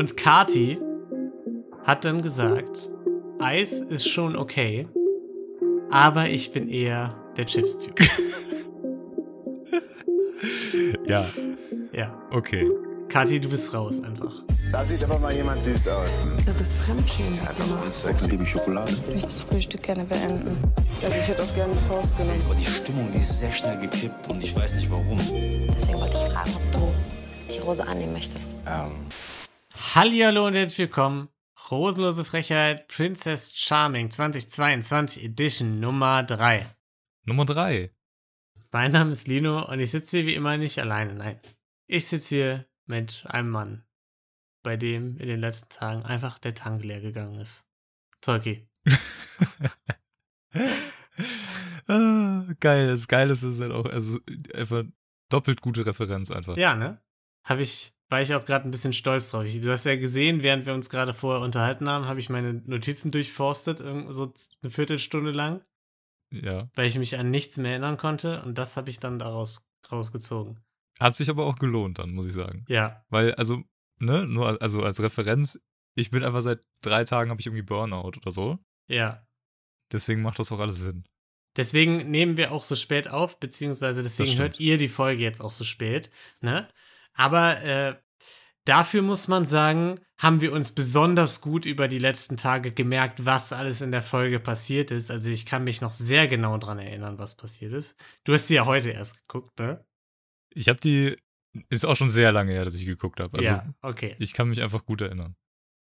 Und Kati hat dann gesagt, Eis ist schon okay, aber ich bin eher der Chips-Typ. Ja, ja. okay. Kathi, du bist raus einfach. Da sieht aber mal jemand süß aus. Das ist Fremdschämen. Hat einen Sex. Dann gebe ich Schokolade. Ich möchte das Frühstück gerne beenden. Also ich hätte auch gerne eine Faust genommen. Aber die Stimmung, die ist sehr schnell gekippt und ich weiß nicht warum. Deswegen wollte ich fragen, ob du die Rose annehmen möchtest. Ähm, Hallihallo und herzlich willkommen. Rosenlose Frechheit Princess Charming 2022 Edition Nummer 3. Nummer drei. Mein Name ist Lino und ich sitze hier wie immer nicht alleine. Nein. Ich sitze hier mit einem Mann, bei dem in den letzten Tagen einfach der Tank leer gegangen ist. Tolki. ah, geil, das Geile ist halt auch, also einfach doppelt gute Referenz einfach. Ja, ne? Habe ich, war ich auch gerade ein bisschen stolz drauf. Ich, du hast ja gesehen, während wir uns gerade vorher unterhalten haben, habe ich meine Notizen durchforstet, so eine Viertelstunde lang, Ja. weil ich mich an nichts mehr erinnern konnte und das habe ich dann daraus rausgezogen. Hat sich aber auch gelohnt dann, muss ich sagen. Ja, Weil, also, ne, nur al- also als Referenz, ich bin einfach seit drei Tagen habe ich irgendwie Burnout oder so. ja. Deswegen macht das auch alles Sinn. Deswegen nehmen wir auch so spät auf, beziehungsweise deswegen hört ihr die Folge jetzt auch so spät. Ne? Aber äh, dafür muss man sagen, haben wir uns besonders gut über die letzten Tage gemerkt, was alles in der Folge passiert ist. Also ich kann mich noch sehr genau dran erinnern, was passiert ist. Du hast sie ja heute erst geguckt, ne? Ich habe die, ist auch schon sehr lange her, dass ich geguckt habe. Also ja, okay. ich kann mich einfach gut erinnern.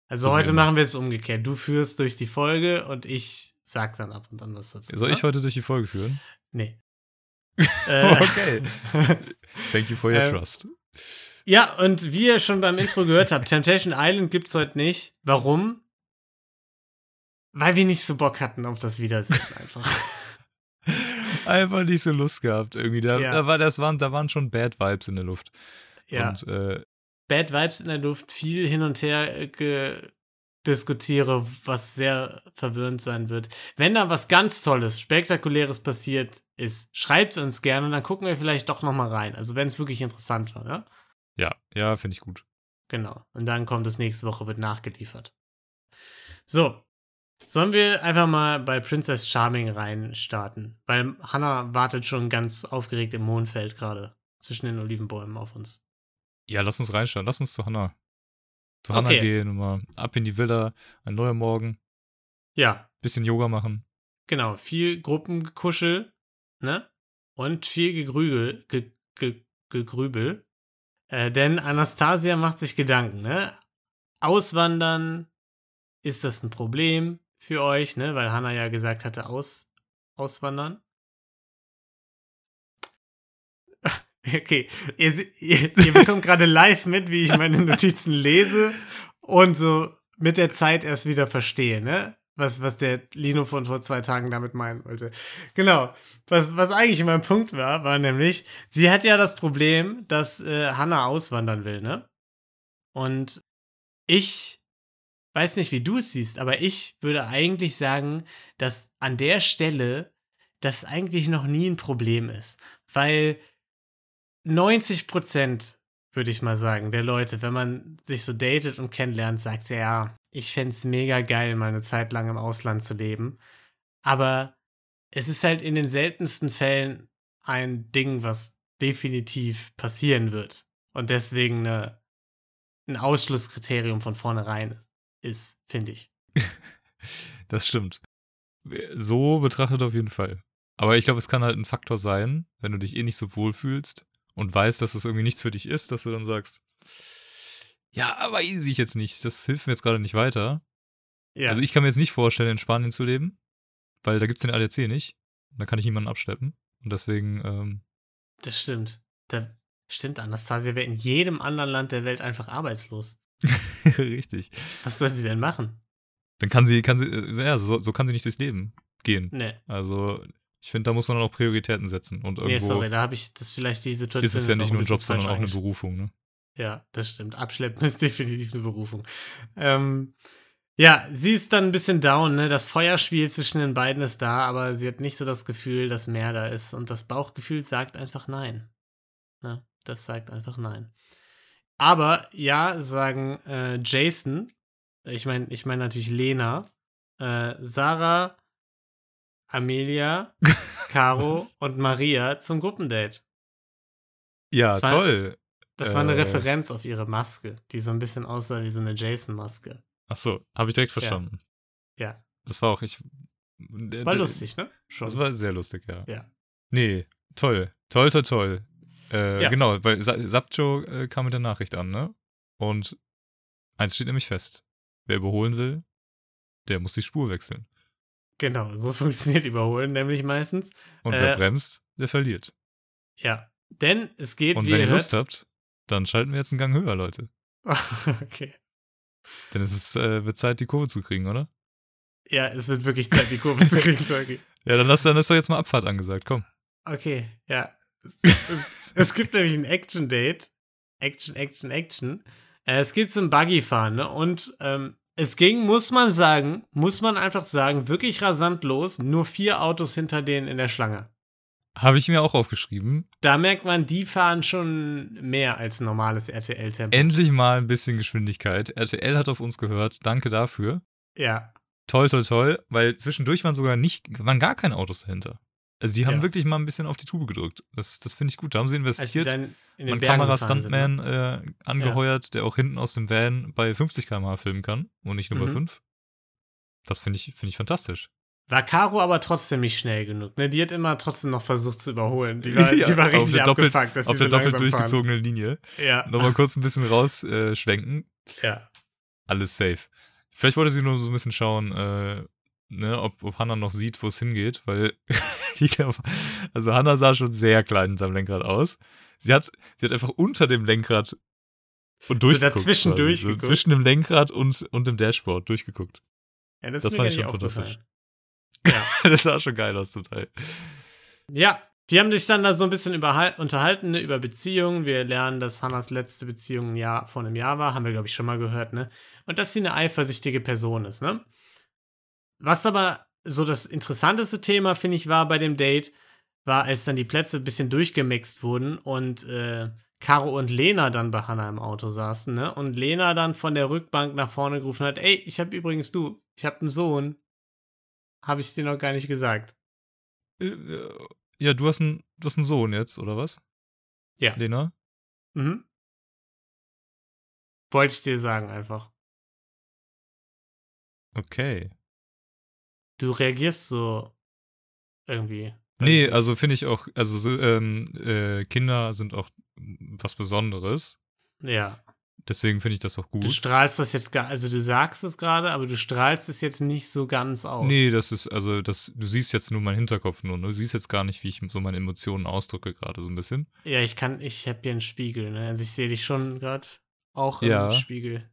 Also so heute genau. machen wir es umgekehrt. Du führst durch die Folge und ich sag dann ab und an was dazu. Soll ne? ich heute durch die Folge führen? Nee. Äh, Okay. Thank you for your Ähm, trust. Ja, und wie ihr schon beim Intro gehört habt, Temptation Island gibt's heute nicht. Warum? Weil wir nicht so Bock hatten auf das Wiedersehen einfach. Einfach nicht so Lust gehabt irgendwie. Da, Ja. da, war, das waren, da waren schon Bad Vibes in der Luft. ja. Und äh, Bad Vibes in der Luft, viel hin und her äh, diskutiere, was sehr verwirrend sein wird. Wenn da was ganz Tolles, Spektakuläres passiert ist, schreibt's uns gerne und dann gucken wir vielleicht doch noch mal rein. Also wenn es wirklich interessant war, ne? Ja, ja, finde ich gut. Genau. Und dann kommt es nächste Woche, wird nachgeliefert. So. Sollen wir einfach mal bei Princess Charming reinstarten? Weil Hannah wartet schon ganz aufgeregt im Mondfeld gerade zwischen den Olivenbäumen auf uns. Ja, lass uns reinschauen. Lass uns zu Hannah. Zu Hannah Okay. gehen und mal ab in die Villa. Ein neuer Morgen. Ja, Bisschen Yoga machen. genau. Viel Gruppengekuschel, ne? Und viel Gegrügel, ge, ge, Gegrübel. Äh, denn Anastasia macht sich Gedanken, ne? Auswandern, ist das ein Problem für euch, ne? Weil Hannah ja gesagt hatte, aus, auswandern. Okay, ihr, ihr, ihr bekommt gerade live mit, wie ich meine Notizen lese und so mit der Zeit erst wieder verstehe, ne? Was, was der Lino von vor zwei Tagen damit meinen wollte. Genau. Was, was eigentlich mein Punkt war, war nämlich, sie hat ja das Problem, dass äh, Hannah auswandern will, ne? Und ich weiß nicht, wie du es siehst, aber ich würde eigentlich sagen, dass an der Stelle das eigentlich noch nie ein Problem ist. Weil 90 Prozent, würde ich mal sagen, der Leute, wenn man sich so datet und kennenlernt, sagt ja, ja, ich fände es mega geil, mal eine Zeit lang im Ausland zu leben. Aber es ist halt in den seltensten Fällen ein Ding, was definitiv passieren wird. Und deswegen eine, ein Ausschlusskriterium von vornherein ist, finde ich. Das stimmt. So betrachtet auf jeden Fall. Aber ich glaube, es kann halt ein Faktor sein, wenn du dich eh nicht so wohl fühlst und weißt, dass das irgendwie nichts für dich ist, dass du dann sagst, ja, aber weiß ich jetzt nicht. Das hilft mir jetzt gerade nicht weiter. Ja, Also ich kann mir jetzt nicht vorstellen, in Spanien zu leben, weil da gibt's den ADAC nicht. Da kann ich niemanden abschleppen. Und deswegen, ähm, das stimmt. Da, stimmt, Anastasia wäre in jedem anderen Land der Welt einfach arbeitslos. richtig. Was soll sie denn machen? Dann kann sie, kann sie, äh, ja, so, so kann sie nicht durchs Leben gehen. Nee. Also, ich finde, da muss man dann auch Prioritäten setzen. Und irgendwo Nee, sorry, da habe ich das vielleicht die Situation. ist es ja nicht nur ein Job, sondern auch eine. Berufung, ne? Ja, das stimmt. Abschleppen ist definitiv eine Berufung. Ähm, ja, sie ist dann ein bisschen down, ne? Das Feuerspiel zwischen den beiden ist da, aber sie hat nicht so das Gefühl, dass mehr da ist. Und das Bauchgefühl sagt einfach nein. Ne? Das sagt einfach nein. Aber ja, sagen äh, Jason, ich meine ich mein natürlich Lena, äh, Sarah, Amelia, Caro Was? und Maria zum Gruppendate. Ja, Das war- toll. Das war eine Äh. Referenz auf ihre Maske, die so ein bisschen aussah wie so eine Jason-Maske. Ach so, habe ich direkt verstanden. Ja. Das war auch ich. War lustig, ne? Schon. Das war sehr lustig, ja. Ja. Nee, toll. Toll, toll, toll. Äh, Ja. Genau, weil Sa Sapjo äh, kam mit der Nachricht an, ne? Und eins steht nämlich fest. Wer überholen will, der muss die Spur wechseln. Genau, so funktioniert Überholen nämlich meistens. Und Äh, wer bremst, der verliert. Ja. Denn es geht, Und wenn ihr ihr Lust hört, habt, dann schalten wir jetzt einen Gang höher, Leute. okay. Denn es ist, äh, wird Zeit, die Kurve zu kriegen, oder? Ja, es wird wirklich Zeit, die Kurve zu kriegen, Tolki. Ja, dann, lass, dann ist doch jetzt mal Abfahrt angesagt, komm. Okay, ja. Es, es, es gibt nämlich ein Action-Date. Action, Action, Action. Äh, es geht zum Buggy-Fahren, ne? Und ähm, es ging, muss man sagen, muss man einfach sagen, wirklich rasant los. Nur vier Autos hinter denen in der Schlange. Habe ich mir auch aufgeschrieben. Da merkt man, die fahren schon mehr als normales RTL-Tempo. Endlich mal ein bisschen Geschwindigkeit. RTL hat auf uns gehört. Danke dafür. Ja, Toll, toll, toll. Weil zwischendurch waren sogar nicht, waren gar keine Autos dahinter. Also die haben Ja. wirklich mal ein bisschen auf die Tube gedrückt. Das, das finde ich gut. Da haben sie sie investiert. den Man sind, ne? Kamera-Stuntman äh, angeheuert, der auch hinten aus dem Van bei 50 km/h filmen kann und nicht nur bei Mhm. 5. Das finde ich, finde ich fantastisch. War Caro aber trotzdem nicht schnell genug. Ne? Die hat immer trotzdem noch versucht zu überholen. Die war, Ja, die war auf richtig der doppelt- abgefuckt, dass Auf sie der so doppelt durchgezogenen Linie. Ja, Nochmal kurz ein bisschen rausschwenken. Äh, schwenken. ja. Alles safe. Vielleicht wollte sie nur so ein bisschen schauen, äh, ne, ob, ob Hannah noch sieht, wo es hingeht, weil glaub, also Hannah sah schon sehr klein hinterm Lenkrad aus. Sie hat, sie hat einfach unter dem Lenkrad und durchgeguckt. dazwischen quasi. durchgeguckt. So zwischen dem Lenkrad und, und dem Dashboard durchgeguckt. ja das, Das fand ich schon fantastisch. Ja. das sah schon geil aus zum Teil. ja, die haben sich dann da so ein bisschen unterhalten ne, über Beziehungen. Wir lernen, dass Hannas letzte Beziehung ein Jahr, vor einem Jahr war. Haben wir, glaube ich, schon mal gehört, ne? Und dass sie eine eifersüchtige Person ist, ne? Was aber so das interessanteste Thema, finde ich, war bei dem Date, war, als dann die Plätze ein bisschen durchgemixt wurden und äh, Caro und Lena dann bei Hannah im Auto saßen, ne? Und Lena dann von der Rückbank nach vorne gerufen hat: Ey, ich habe übrigens du, ich habe einen Sohn. Habe ich dir noch gar nicht gesagt. Äh, äh, Ja, du hast, einen, du hast einen Sohn jetzt, oder was? Ja. Lena? Mhm. Wollte ich dir sagen einfach. Okay. Du reagierst so irgendwie. Nee, also finde ich auch, also so, ähm, äh, Kinder sind auch was Besonderes. Ja. Deswegen finde ich das auch Du gut. strahlst das jetzt gar, also du sagst es gerade, aber du strahlst es jetzt nicht so ganz aus. Nee, das ist, also das, du siehst jetzt nur meinen Hinterkopf nur, ne? Du siehst jetzt gar nicht, wie ich so meine Emotionen ausdrücke gerade so ein bisschen. Ja, ich kann, ich habe hier einen Spiegel, ne? Also ich sehe dich schon gerade auch im Ja. Spiegel.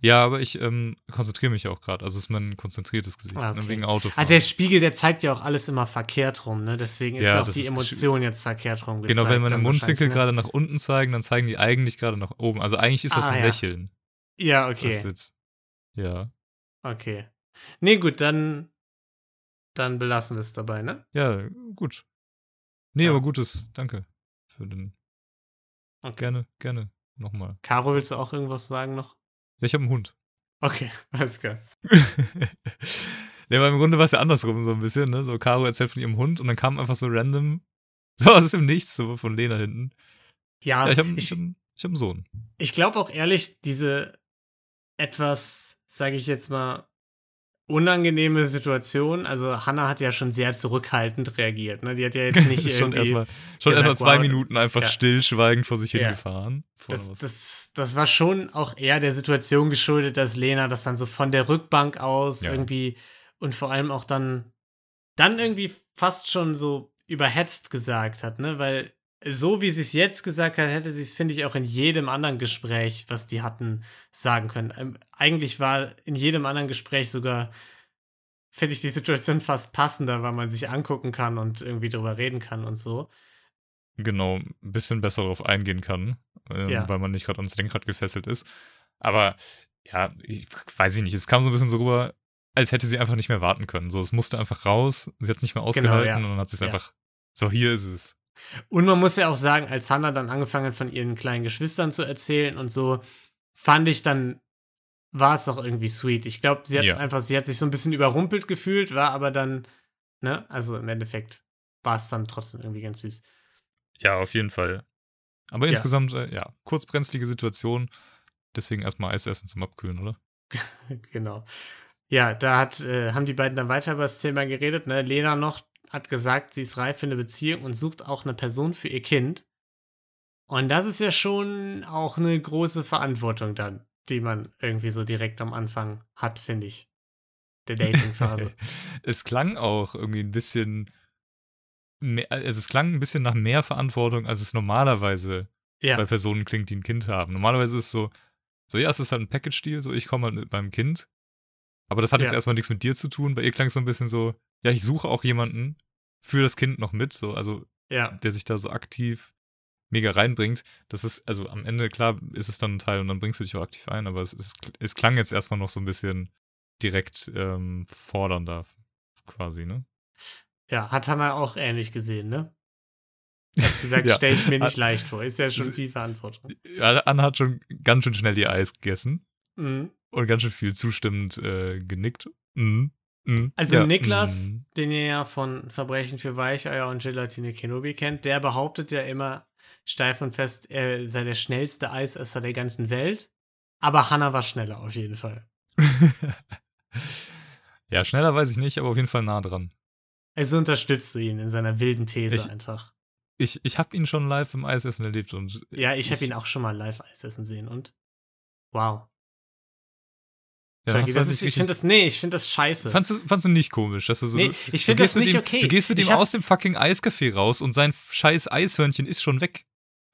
Ja, aber ich ähm, konzentriere mich auch gerade. Also ist mein konzentriertes Gesicht, Ah, ne? okay. wegen Ah, Autofahren. der Spiegel, der zeigt ja auch alles immer verkehrt rum, ne? Deswegen ist Ja, auch die Emotion jetzt verkehrt rum gezeigt. genau, wenn meine Mundwinkel ne? gerade nach unten zeigen, dann zeigen die eigentlich gerade nach oben. Also eigentlich ist das Ah, ein ja. Lächeln. Ja, okay. jetzt, ja. Okay. Nee, gut, dann, dann belassen wir es dabei, ne? Ja, gut. Nee, Ja. aber gutes, danke. Für den. Okay. Gerne, gerne. Nochmal. Caro, willst du auch irgendwas sagen noch? Ja, ich habe einen Hund. Okay, alles klar. ja, aber im Grunde war es ja andersrum so ein bisschen, ne? So, Caro erzählt von ihrem Hund und dann kam einfach so random, so aus dem Nichts, so von Lena hinten. Ja, Ja, ich habe ich, ich ich hab einen Sohn. ich glaube auch ehrlich, diese etwas, sage ich jetzt mal, unangenehme Situation, also Hannah hat ja schon sehr zurückhaltend reagiert, ne? Die hat ja jetzt nicht schon erstmal schon erstmal zwei wow, Minuten einfach ja. stillschweigend vor sich Ja. hingefahren. Das, das, das war schon auch eher der Situation geschuldet, dass Lena das dann so von der Rückbank aus Ja. irgendwie und vor allem auch dann, dann irgendwie fast schon so überhetzt gesagt hat, ne? Weil so wie sie es jetzt gesagt hat, hätte sie es, finde ich, auch in jedem anderen Gespräch, was die hatten, sagen können. Ähm, eigentlich war in jedem anderen Gespräch sogar, finde ich die Situation fast passender, weil man sich angucken kann und irgendwie drüber reden kann und so. genau ein bisschen besser darauf eingehen kann, ähm, Ja. weil man nicht gerade ans Lenkrad gefesselt ist. Aber ja, ich weiß ich nicht, es kam so ein bisschen so rüber, als hätte sie einfach nicht mehr warten können. So, es musste einfach raus, sie hat es nicht mehr ausgehalten ja. und dann hat sie es Ja. einfach, so hier ist es. Und man muss ja auch sagen, als Hannah dann angefangen hat, von ihren kleinen Geschwistern zu erzählen und so, fand ich dann, war es doch irgendwie sweet. Ich glaube, sie hat Ja. einfach, sie hat sich so ein bisschen überrumpelt gefühlt, war aber dann, ne, also im Endeffekt war es dann trotzdem irgendwie ganz süß. Ja, auf jeden Fall. Aber Ja. insgesamt, äh, ja, kurz brenzlige Situation. Deswegen erstmal Eis essen zum Abkühlen, oder? genau. Ja, da hat, äh, haben die beiden dann weiter über das Thema geredet. Ne? Lena noch hat gesagt, sie ist reif für eine Beziehung und sucht auch eine Person für ihr Kind. Und das ist ja schon auch eine große Verantwortung dann, die man irgendwie so direkt am Anfang hat, finde ich. Der Dating-Phase. es klang auch irgendwie ein bisschen. Mehr, also es klang ein bisschen nach mehr Verantwortung, als es normalerweise bei ja, Personen klingt, die ein Kind haben. Normalerweise ist es so, so ja, es ist halt ein Package-Deal, so ich komme halt mit meinem Kind. Aber das hat jetzt Ja. erstmal nichts mit dir zu tun. Bei ihr klang es so ein bisschen so, ja, ich suche auch jemanden für das Kind noch mit, so, also ja, der sich da so aktiv mega reinbringt. Das ist, also am Ende, klar, ist es dann ein Teil und dann bringst du dich auch aktiv ein, aber es, ist, es klang jetzt erstmal noch so ein bisschen direkt ähm, fordernder, quasi, ne? ja, hat Hannah auch ähnlich gesehen, ne? Hat gesagt, Ja. stelle ich mir nicht leicht vor. Ist ja schon viel Verantwortung. Ja, Anna hat schon ganz schön schnell ihr Eis gegessen Mhm. Und ganz schön viel zustimmend äh, genickt. Mhm. Mhm. Also Ja, Niklas, mhm. den ihr ja von Verbrechen für Weicheier und Gelatine Kenobi kennt, der behauptet ja immer steif und fest, er sei der schnellste Eisesser der ganzen Welt. Aber Hannah war schneller auf jeden Fall. ja, schneller weiß ich nicht, aber auf jeden Fall nah dran. Also unterstützt du ihn in seiner wilden These Ich- einfach. Ich, ich habe ihn schon live im Eisessen erlebt und Ja, ich habe ich- ihn auch schon mal live Eisessen sehen und wow. Ja, das ist, ich finde das, nee, ich finde das scheiße. Fandst du, fandst du nicht komisch, dass du so. Nee, ich finde das nicht ihm, okay. Du gehst mit Ich ihm aus dem fucking Eiscafé raus und sein scheiß Eishörnchen ist schon weg.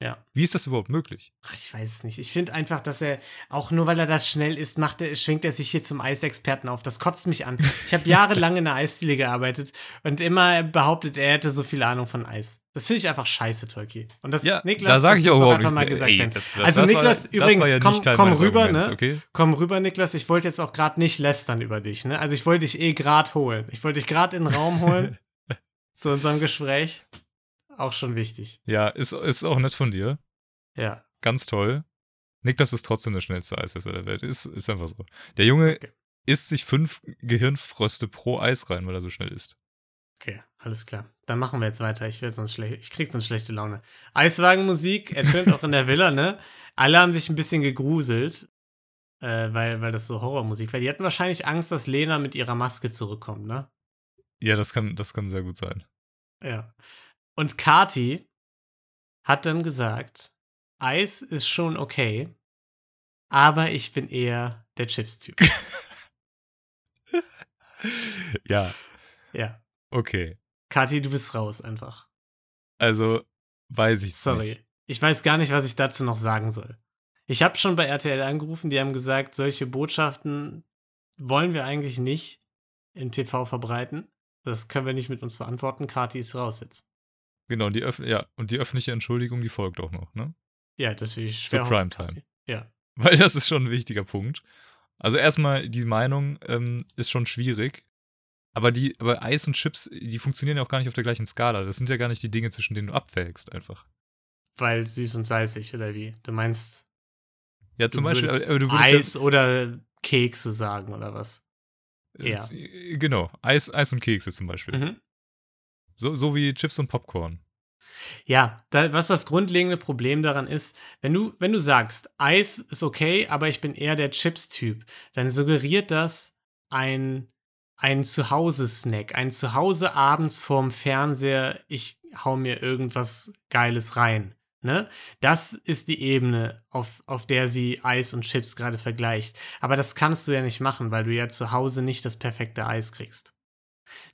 Ja. Wie ist das überhaupt möglich? Ach, ich weiß es nicht. Ich finde einfach, dass er, auch nur weil er das schnell ist, macht er, schwingt er sich hier zum Eisexperten auf. Das kotzt mich an. Ich habe jahrelang in der Eisdiele gearbeitet und immer behauptet, er hätte so viel Ahnung von Eis. Das finde ich einfach scheiße, Turkey. Und das, Niklas, da sage das ich auch überhaupt einfach nicht. mal gesagt ey, werden. das, das, Also das Niklas, war, übrigens, ja komm- komm rüber, Arguments, ne? Okay? Komm rüber, Niklas. Ich wollte jetzt auch gerade nicht lästern über dich, ne? Also ich wollte dich eh gerade holen. Ich wollte dich gerade in den Raum holen zu unserem Gespräch. Auch schon wichtig. Ja, ist, ist auch nett von dir. Ja. Ganz toll. Niklas ist trotzdem der schnellste Eisesser der Welt. Ist, ist einfach so. Der Junge Okay. isst sich fünf Gehirnfröste pro Eis rein, weil er so schnell ist. Okay, alles klar. Dann machen wir jetzt weiter. Ich werde sonst schlecht. Ich krieg sonst schlechte Laune. Eiswagenmusik ertönt auch in der Villa, ne? Alle haben sich ein bisschen gegruselt, äh, weil, weil das so Horrormusik war. Die hatten wahrscheinlich Angst, dass Lena mit ihrer Maske zurückkommt, ne? Ja, das kann, das kann sehr gut sein. Ja. Und Kati hat dann gesagt, Eis ist schon okay, aber ich bin eher der Chips-Typ. Ja, ja. okay. Kati, du bist raus einfach. Also, weiß ich Sorry. nicht. Ich weiß gar nicht, was ich dazu noch sagen soll. Ich habe schon bei RTL angerufen, die haben gesagt, solche Botschaften wollen wir eigentlich nicht im TV verbreiten. Das können wir nicht mit uns verantworten. Kati ist raus jetzt. Genau, die Öff ja, und die öffentliche Entschuldigung, die folgt auch noch, ne? Ja, das will ich Zur schwer hoffen, Primetime. Ja. Weil das ist schon ein wichtiger Punkt. Also erstmal, die Meinung ähm, ist schon schwierig. Aber die, aber Eis und Chips, die funktionieren ja auch gar nicht auf der gleichen Skala. Das sind ja gar nicht die Dinge, zwischen denen du abwägst, einfach. Weil süß und salzig, oder wie? Du meinst, Ja, zum Beispiel, aber du würdest Eis oder Kekse sagen, oder was? ja, ja. äh, Genau, Eis, Eis und Kekse zum Beispiel. Mhm. So, so wie Chips und Popcorn. Ja, da, was das grundlegende Problem daran ist, wenn du, wenn du sagst, Eis ist okay, aber ich bin eher der Chips-Typ, dann suggeriert das ein, ein Zuhause-Snack, ein Zuhause abends vorm Fernseher, ich hau mir irgendwas Geiles rein. Ne? Das ist die Ebene, auf, auf der sie Eis und Chips gerade vergleicht. Aber das kannst du ja nicht machen, weil du ja zu Hause nicht das perfekte Eis kriegst.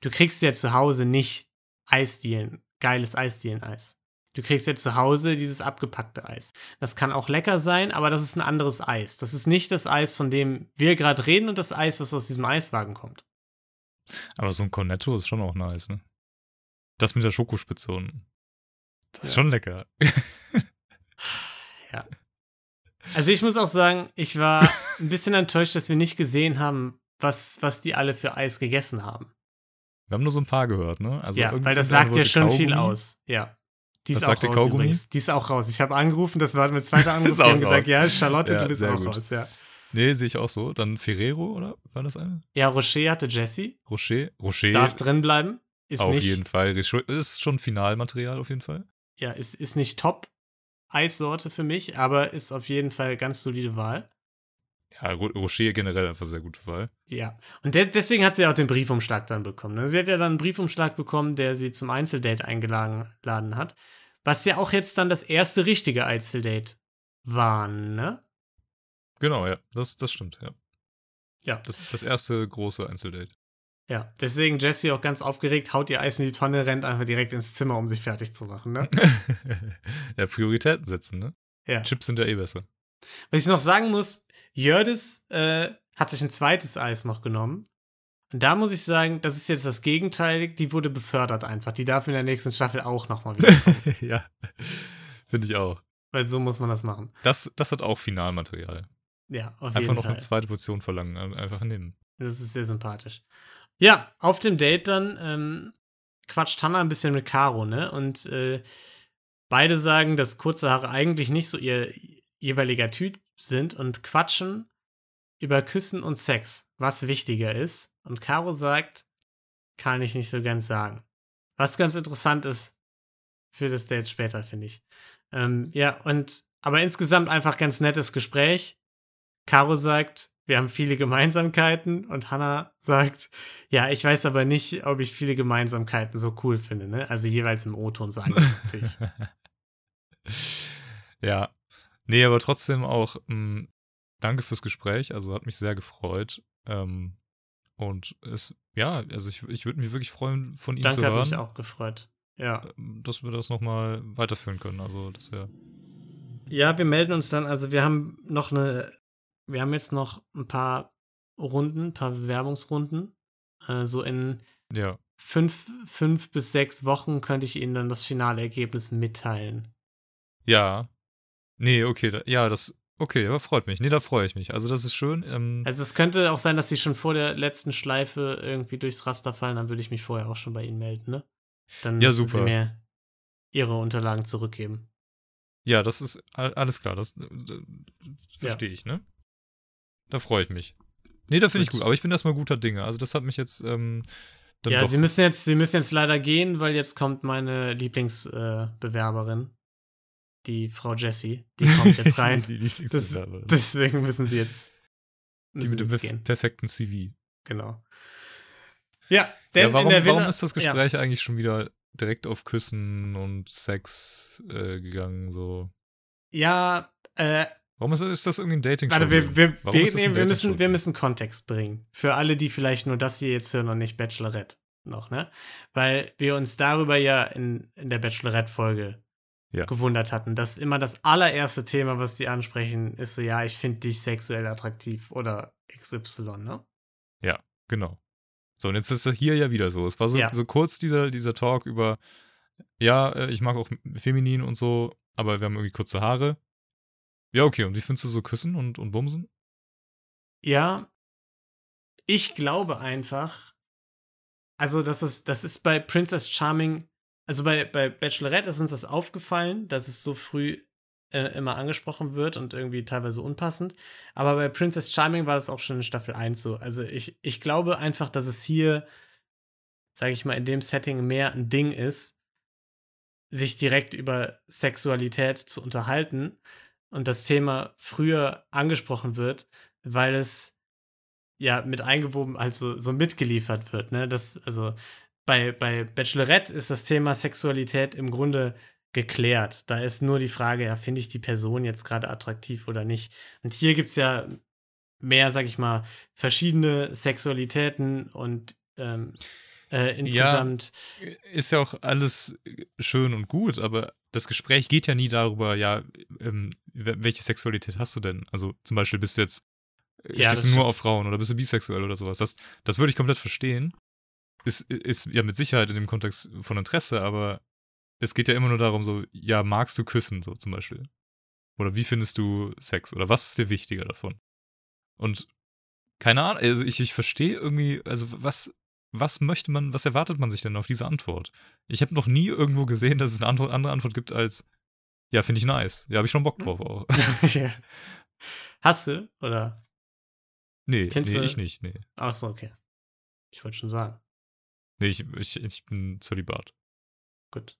Du kriegst ja zu Hause nicht Eisdielen, geiles Eisdielen-Eis. Du kriegst ja zu Hause dieses abgepackte Eis. Das kann auch lecker sein, aber das ist ein anderes Eis. Das ist nicht das Eis, von dem wir gerade reden und das Eis, was aus diesem Eiswagen kommt. Aber so ein Cornetto ist schon auch nice, ne? Das mit der Schokospitze unten. Das ist Ja. schon lecker. Ja. Also ich muss auch sagen, ich war ein bisschen enttäuscht, dass wir nicht gesehen haben, was, was die alle für Eis gegessen haben. Wir haben nur so ein paar gehört, ne? Also ja, weil das sagt ja schon viel Kaugummi. aus. Ja. Die ist Was auch raus Kaugummi? übrigens. Die ist auch raus. Ich habe angerufen, das war mein zweiter Anruf. Die haben gesagt, ja, Charlotte, Ja, du bist auch gut. raus, ja. Nee, sehe ich auch so. Dann Ferrero, oder? War das eine? Ja, Rocher hatte Jesse. Rocher? Rocher. Darf drin bleiben. Ist auf nicht, jeden Fall. Ist schon Finalmaterial auf jeden Fall. Ja, ist, ist nicht Top Eissorte für mich, aber ist auf jeden Fall ganz solide Wahl. Ja, Ro Rocher generell einfach sehr gute Wahl. Ja. Und de deswegen hat sie auch den Briefumschlag dann bekommen. ne? Sie hat ja dann einen Briefumschlag bekommen, der sie zum Einzeldate eingeladen hat. Was ja auch jetzt dann das erste richtige Einzeldate war, ne? Genau, ja. Das, das stimmt, ja. Ja. Das, das erste große Einzeldate. Ja. Deswegen Jessie auch ganz aufgeregt, haut ihr Eis in die Tonne, rennt einfach direkt ins Zimmer, um sich fertig zu machen, ne? ja, Prioritäten setzen, ne? Ja. Chips sind ja eh besser. Was ich noch sagen muss, Jördis äh, hat sich ein zweites Eis noch genommen. Und da muss ich sagen, das ist jetzt das Gegenteil, die wurde befördert einfach. Die darf in der nächsten Staffel auch nochmal wieder ja. Finde ich auch. Weil so muss man das machen. Das, das hat auch Finalmaterial. Ja, auf Einfach jeden noch Fall. eine zweite Portion verlangen. Einfach nehmen. Das ist sehr sympathisch. Ja, auf dem Date dann ähm, quatscht Hannah ein bisschen mit Caro, ne? Und äh, beide sagen, dass kurze Haare eigentlich nicht so ihr jeweiliger Typ sind und quatschen über Küssen und Sex, was wichtiger ist. Und Caro sagt, kann ich nicht so ganz sagen. Was ganz interessant ist für das Date später, finde ich. Ähm, ja, und aber insgesamt einfach ganz nettes Gespräch. Caro sagt, wir haben viele Gemeinsamkeiten und Hannah sagt, ja, ich weiß aber nicht, ob ich viele Gemeinsamkeiten so cool finde, ne? Also jeweils im O-Ton sagen natürlich. ja. Nee, aber trotzdem auch mh, danke fürs Gespräch. Also hat mich sehr gefreut. Ähm, und es, ja, also ich, ich würde mich wirklich freuen, von Ihnen Danke, zu hat hören, mich auch gefreut. Ja. dass wir das nochmal weiterführen können. Also, das wäre. Ja, wir melden uns dann, also wir haben noch eine, wir haben jetzt noch ein paar Runden, ein paar Bewerbungsrunden. Äh, so in Ja. fünf, fünf bis sechs Wochen könnte ich Ihnen dann das finale Ergebnis mitteilen. Ja. Nee, okay. Da, ja, das. Okay, aber freut mich. Nee, da freue ich mich. Also, das ist schön. Ähm, Also es könnte auch sein, dass Sie schon vor der letzten Schleife irgendwie durchs Raster fallen, dann würde ich mich vorher auch schon bei Ihnen melden, ne? Dann Ja, müssen Sie super. mir Ihre Unterlagen zurückgeben. ja, das ist all- alles klar. Das, das verstehe ich, ne? Da freue ich mich. Nee, da finde ich Gut. Aber ich bin erstmal guter Dinge. Also, das hat mich jetzt. Ähm, ja, Sie müssen jetzt, Sie müssen jetzt leider gehen, weil jetzt kommt meine Lieblingsbewerberin, äh, die Frau Jessie. Die kommt jetzt rein. die das, Lieblingsbewerberin. deswegen müssen Sie jetzt, die müssen mit dem gehen. perfekten CV. Genau. Ja, denn ja, warum, in der Villa, warum ist das Ja. Gespräch eigentlich schon wieder direkt auf Küssen und Sex äh, gegangen? So? Ja, äh, Warum ist, ist das irgendwie ein dating Warte, wir, wir, wir, das nee, wir, müssen, wir müssen Kontext bringen. Für alle, die vielleicht nur das hier jetzt hören und nicht Bachelorette noch, ne? Weil wir uns darüber ja in, in der Bachelorette-Folge Ja. gewundert hatten, dass immer das allererste Thema, was sie ansprechen, ist so, ja, ich finde dich sexuell attraktiv oder XY, ne? Genau. So, und jetzt ist das hier ja wieder so. Es war so, Ja. so kurz dieser, dieser Talk über, ja, äh, ich mag auch feminin und so, aber wir haben irgendwie kurze Haare. Ja, okay, und wie findest du so Küssen und, und Bumsen? Ja, ich glaube einfach, also das ist, das ist bei Princess Charming, also bei, bei Bachelorette ist uns das aufgefallen, dass es so früh äh, immer angesprochen wird und irgendwie teilweise unpassend. Aber bei Princess Charming war das auch schon in Staffel 1 so. Also ich, ich glaube einfach, dass es hier, sage ich mal, in dem Setting mehr ein Ding ist, sich direkt über Sexualität zu unterhalten und das Thema früher angesprochen wird, weil es ja mit eingewoben, also so mitgeliefert wird. Ne? Das, also bei, bei Bachelorette ist das Thema Sexualität im Grunde geklärt. Da ist nur die Frage, ja, finde ich die Person jetzt gerade attraktiv oder nicht. Und hier gibt es ja mehr, sag ich mal, verschiedene Sexualitäten und ähm, äh, insgesamt. Ist ja auch alles schön und gut, aber das Gespräch geht ja nie darüber, ja, ähm, wel- welche Sexualität hast du denn? Also zum Beispiel bist du jetzt, Ja, stehst du nur auf Frauen oder bist du bisexuell oder sowas? Das, das würde ich komplett verstehen. Ist, ist ja mit Sicherheit in dem Kontext von Interesse, aber es geht ja immer nur darum, so, ja, magst du küssen, so zum Beispiel? Oder wie findest du Sex? Oder was ist dir wichtiger davon? Und keine Ahnung, also ich, ich verstehe irgendwie, also was, was möchte man, was erwartet man sich denn auf diese Antwort? Ich habe noch nie irgendwo gesehen, dass es eine andere, andere Antwort gibt als, ja, finde ich nice. Ja, habe ich schon Bock drauf auch. ja. Hast du? Oder? nee, Findest nee, du- ich nicht, nee. Ach so, okay. Ich wollte schon sagen. Nee, ich, ich, ich bin Zölibat. Gut.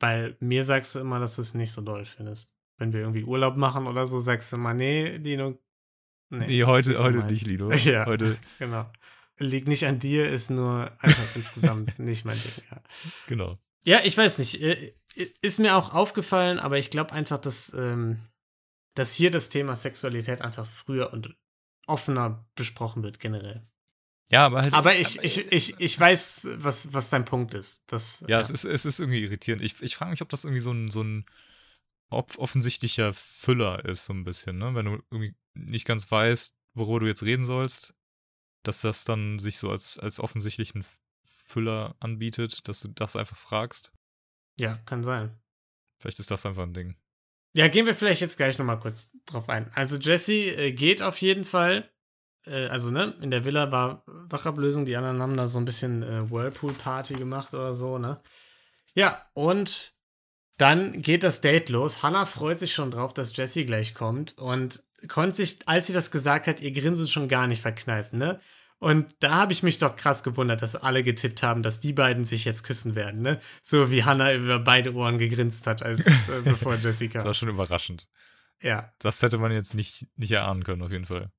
Weil mir sagst du immer, dass du es nicht so doll findest. Wenn wir irgendwie Urlaub machen oder so, sagst du immer, nee, Dino. Nee, das heute, heute meins. nicht, Lido. Ja, Heute, genau. Liegt nicht an dir, ist nur einfach insgesamt nicht mein Ding. Ja. genau. Ja, ich weiß nicht. äh, Ist mir auch aufgefallen, aber ich glaube einfach, dass, ähm, dass hier das Thema Sexualität einfach früher und offener besprochen wird generell. Ja, aber halt. Aber ich, ich, ich, ich weiß, was, was dein Punkt ist. Das, Ja, Es, ist, es ist irgendwie irritierend. Ich, ich frage mich, ob das irgendwie so ein, so ein off- offensichtlicher Füller ist, so ein bisschen, ne? Wenn du irgendwie nicht ganz weißt, worüber du jetzt reden sollst, dass das dann sich so als, als offensichtlichen Füller anbietet, dass du das einfach fragst. ja, kann sein. Vielleicht ist das einfach ein Ding. Ja, gehen wir vielleicht jetzt gleich nochmal kurz drauf ein. Also Jesse äh, geht auf jeden Fall. Äh, also, ne, in der Villa war Wachablösung, die anderen haben da so ein bisschen äh, Whirlpool-Party gemacht oder so, ne? Ja, und dann geht das Date los. Hannah freut sich schon drauf, dass Jesse gleich kommt und konnte sich, als sie das gesagt hat, ihr Grinsen schon gar nicht verkneifen, ne? Und da habe ich mich doch krass gewundert, dass alle getippt haben, dass die beiden sich jetzt küssen werden, ne? So wie Hannah über beide Ohren gegrinst hat, als äh, bevor Jessica. Das war schon überraschend. Ja, Das hätte man jetzt nicht, nicht erahnen können, auf jeden Fall.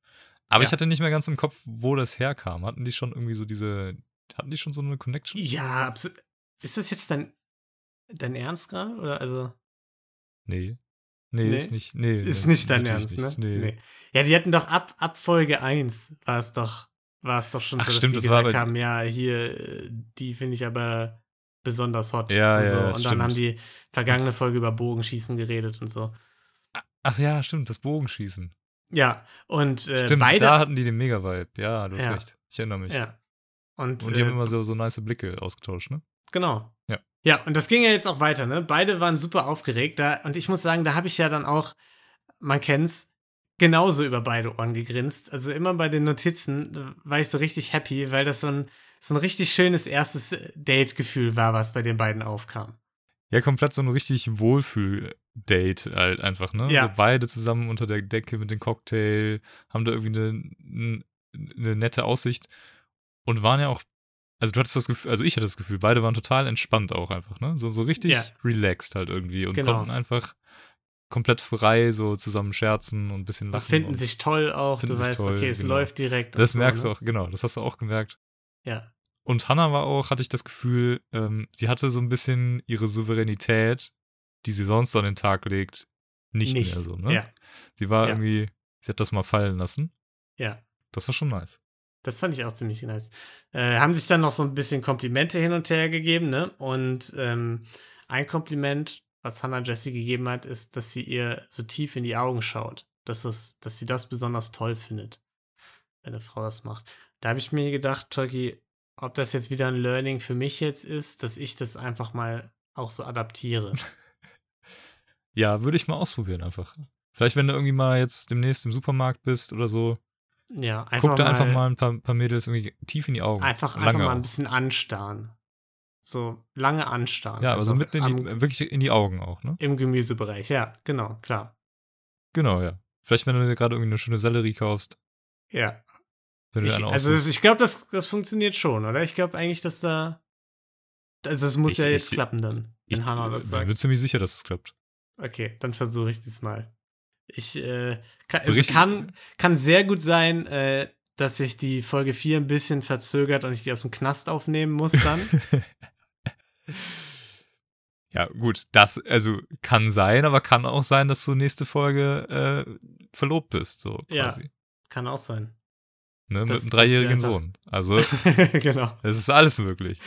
Aber Ja. ich hatte nicht mehr ganz im Kopf, wo das herkam. Hatten die schon irgendwie so diese. Hatten die schon so eine Connection? ja, absolut. Ist das jetzt dein, dein Ernst gerade? Oder also. Nee. Nee, Nee? ist nicht. Nee, Ist nee, nicht dein Ernst, ne? nicht. Nee. Ja, die hatten doch ab, ab Folge 1 war es doch, war es doch schon Ach, so, dass stimmt, die das gesagt haben, ja, hier, äh, die finde ich aber besonders hot. Ja, und so. ja, Und dann stimmt. haben die vergangene Folge über Bogenschießen geredet und so. Ach ja, stimmt, das Bogenschießen. Ja, und äh, stimmt, beide. da hatten die den Mega-Vibe. Ja, du hast Ja. recht. Ich erinnere mich. ja. Und, Und die äh, haben immer so, so nice Blicke ausgetauscht, ne? Genau. Ja. Ja, und das ging ja jetzt auch weiter, ne? Beide waren super aufgeregt. Da, und ich muss sagen, da habe ich ja dann auch, man kennt's, genauso über beide Ohren gegrinst. Also immer bei den Notizen äh, war ich so richtig happy, weil das so ein, so ein richtig schönes erstes äh, Date-Gefühl war, was bei den beiden aufkam. Ja, komplett so ein richtig Wohlfühl-Date halt einfach, ne? Ja. So beide zusammen unter der Decke mit dem Cocktail, haben da irgendwie eine, eine nette Aussicht und waren ja auch, also du hattest das Gefühl, also ich hatte das Gefühl, beide waren total entspannt auch einfach, ne? So, so richtig Ja. relaxed halt irgendwie und Genau. konnten einfach komplett frei so zusammen scherzen und ein bisschen Und lachen. finden und sich toll auch. du weißt, toll, okay, es genau. läuft direkt. Das so, merkst du ne? auch, genau, das hast du auch gemerkt. Ja. Und Hannah war auch, hatte ich das Gefühl, ähm, sie hatte so ein bisschen ihre Souveränität, die sie sonst an den Tag legt, nicht, mehr so, ne? Ja, Sie war Ja. irgendwie, sie hat das mal fallen lassen. ja. Das war schon nice. Das fand ich auch ziemlich nice. Äh, haben sich dann noch so ein bisschen Komplimente hin und her gegeben, ne? Und ähm, ein Kompliment, was Hannah Jessie gegeben hat, ist, dass sie ihr so tief in die Augen schaut. Dass, es, dass sie das besonders toll findet, wenn eine Frau das macht. Da habe ich mir gedacht, Tolki, ob das jetzt wieder ein Learning für mich jetzt ist, dass ich das einfach mal auch so adaptiere. Ja, würde ich mal ausprobieren einfach. Vielleicht, wenn du irgendwie mal jetzt demnächst im Supermarkt bist oder so, Ja, einfach guck da einfach mal ein paar, paar Mädels irgendwie tief in die Augen. Einfach, einfach mal ein bisschen anstarren. So lange anstarren. Ja, aber so mitten in am- die, wirklich in die Augen auch, ne? Im Gemüsebereich, ja, genau, klar. Genau, ja. Vielleicht, wenn du dir gerade irgendwie eine schöne Sellerie kaufst, Ja. Ich, also ich glaube, das, das funktioniert schon, oder? Ich glaube eigentlich, dass da. Also es muss Ich- ja jetzt ich- klappen dann, wenn ich Hannah das bin sagt. mir ziemlich sicher, dass es klappt. Okay, dann versuche ich das mal. Ich äh, kann, es Richtig- kann, kann sehr gut sein, äh, dass sich die Folge 4 ein bisschen verzögert und ich die aus dem Knast aufnehmen muss dann. Ja, gut, das, also kann sein, aber kann auch sein, dass du nächste Folge äh, verlobt bist, so Ja. quasi. kann auch sein. Ne, Das- mit einem dreijährigen Sohn. Also, genau. es ist alles möglich.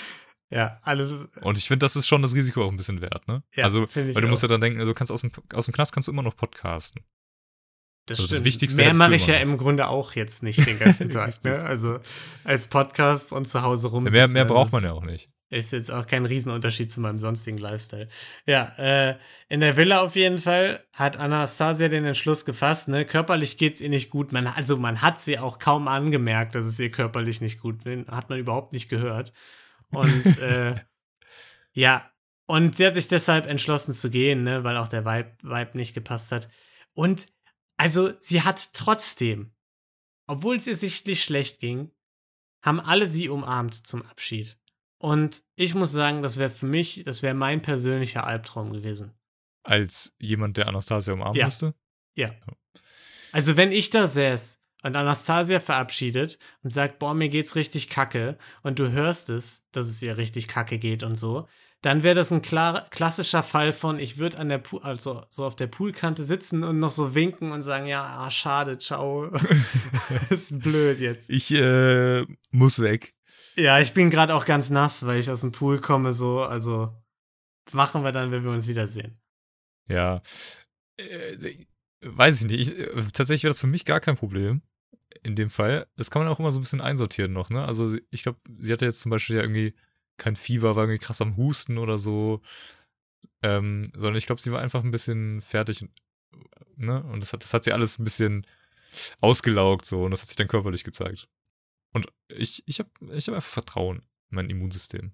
Ja, alles. Und ich finde, das ist schon das Risiko auch ein bisschen wert, ne? Ja, also, weil du musst auch. ja dann denken, also kannst aus dem, aus dem Knast kannst du immer noch podcasten. Das, Also das. Wichtigste Mehr mache ich ja noch. im Grunde auch jetzt nicht den ganzen Tag. Ne? Also als Podcast und zu Hause rum. Mehr, mehr braucht man ja auch nicht. Ist jetzt auch kein Riesenunterschied zu meinem sonstigen Lifestyle. Ja, äh, in der Villa auf jeden Fall hat Anastasia den Entschluss gefasst, ne, körperlich geht's ihr nicht gut. Man, also man hat sie auch kaum angemerkt, dass es ihr körperlich nicht gut geht. Hat man überhaupt nicht gehört. Und äh, ja, und sie hat sich deshalb entschlossen zu gehen, ne, weil auch der Vibe, Vibe nicht gepasst hat. Und also sie hat trotzdem, obwohl es ihr sichtlich schlecht ging, haben alle sie umarmt zum Abschied. Und ich muss sagen, das wäre für mich, das wäre mein persönlicher Albtraum gewesen. Als jemand, der Anastasia umarmen Ja. musste? Ja. Also wenn ich da säß und Anastasia verabschiedet und sagt, boah, mir geht's richtig kacke und du hörst es, dass es ihr richtig kacke geht und so, dann wäre das ein klar, klassischer Fall von, ich würde an der Pool, also so auf der Poolkante sitzen und noch so winken und sagen, ja, ah, schade, ciao. ist blöd jetzt. Ich äh, muss weg. Ja, ich bin gerade auch ganz nass, weil ich aus dem Pool komme, so, also machen wir dann, wenn wir uns wiedersehen. Ja. Äh, weiß ich nicht. Ich, äh, tatsächlich wäre das für mich gar kein Problem. In dem Fall. Das kann man auch immer so ein bisschen einsortieren noch, ne? Also ich glaube, sie hatte jetzt zum Beispiel ja irgendwie kein Fieber, war irgendwie krass am Husten oder so. Ähm, sondern ich glaube, sie war einfach ein bisschen fertig, ne? Und das hat, das hat sie alles ein bisschen ausgelaugt so und das hat sich dann körperlich gezeigt. Und ich, ich habe ich hab einfach Vertrauen in mein Immunsystem.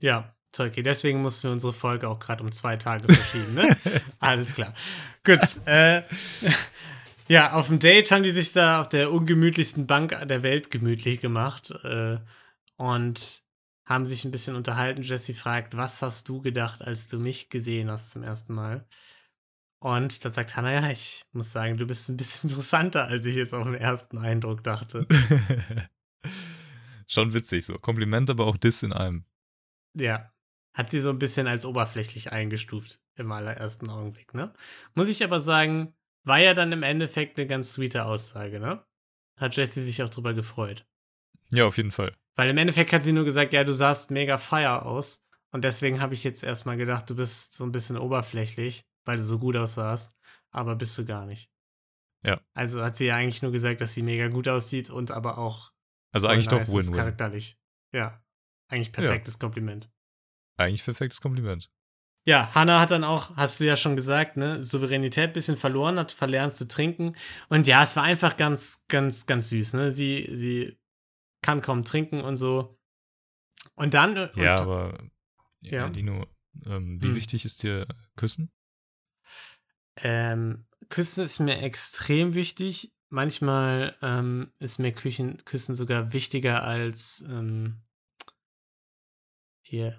Ja, Turkey. Deswegen mussten wir unsere Folge auch gerade um zwei Tage verschieben, ne? Alles klar. Gut. Äh, ja, auf dem Date haben die sich da auf der ungemütlichsten Bank der Welt gemütlich gemacht äh, und haben sich ein bisschen unterhalten. Jesse fragt, was hast du gedacht, als du mich gesehen hast zum ersten Mal? Und da sagt Hannah, ja, ich muss sagen, du bist ein bisschen interessanter, als ich jetzt auf den ersten Eindruck dachte. Schon witzig so. Kompliment, aber auch Diss in einem. Ja. Hat sie so ein bisschen als oberflächlich eingestuft im allerersten Augenblick, ne? Muss ich aber sagen, war ja dann im Endeffekt eine ganz sweete Aussage, ne? Hat Jessie sich auch drüber gefreut. Ja, auf jeden Fall. Weil im Endeffekt hat sie nur gesagt, ja, du sahst mega fire aus. Und deswegen habe ich jetzt erstmal gedacht, du bist so ein bisschen oberflächlich, weil du so gut aussahst. Aber bist du gar nicht. Ja. Also hat sie ja eigentlich nur gesagt, dass sie mega gut aussieht und aber auch Also eigentlich doch nice ist Win-Win. charakterlich. Ja. Eigentlich perfektes Kompliment. Eigentlich perfektes Kompliment. Ja, Hannah hat dann auch, hast du ja schon gesagt, ne, Souveränität bisschen verloren, hat verlernt zu trinken. Und ja, es war einfach ganz, ganz, ganz süß, ne? Sie, sie kann kaum trinken und so. Und dann. äh, Ja, und, aber ja, Ja. Dino, ähm, wie Hm. wichtig ist dir Küssen? Ähm, Küssen ist mir extrem wichtig. Manchmal ähm, ist mir Küchen, Küssen sogar wichtiger als ähm, hier.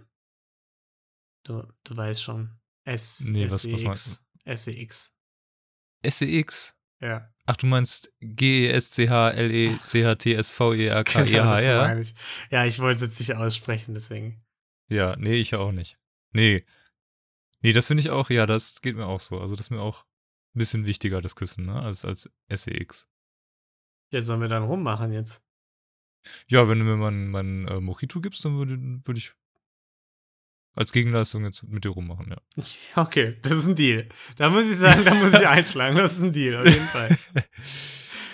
Du, du weißt schon. S, Nee, was- was SEX. meinst SEX. SEX. Ja. Ach, du meinst E G-E-S-C-H-L-E-C-H-T-S-V-E-A-K-E-H, Genau, ich. Ja, ich wollte es jetzt nicht aussprechen, deswegen. Ja, nee, ich auch nicht. Nee. Nee, das finde ich auch, ja, das geht mir auch so. Also, das ist mir auch ein bisschen wichtiger, das Küssen, ne, als, als SEX. Ja, sollen wir dann rummachen jetzt? Ja, wenn du mir mein, mein äh, Mojito gibst, dann würde würd ich als Gegenleistung jetzt mit dir rummachen, ja. Okay, das ist ein Deal. Da muss ich sagen, da muss ich einschlagen. Das ist ein Deal, auf jeden Fall.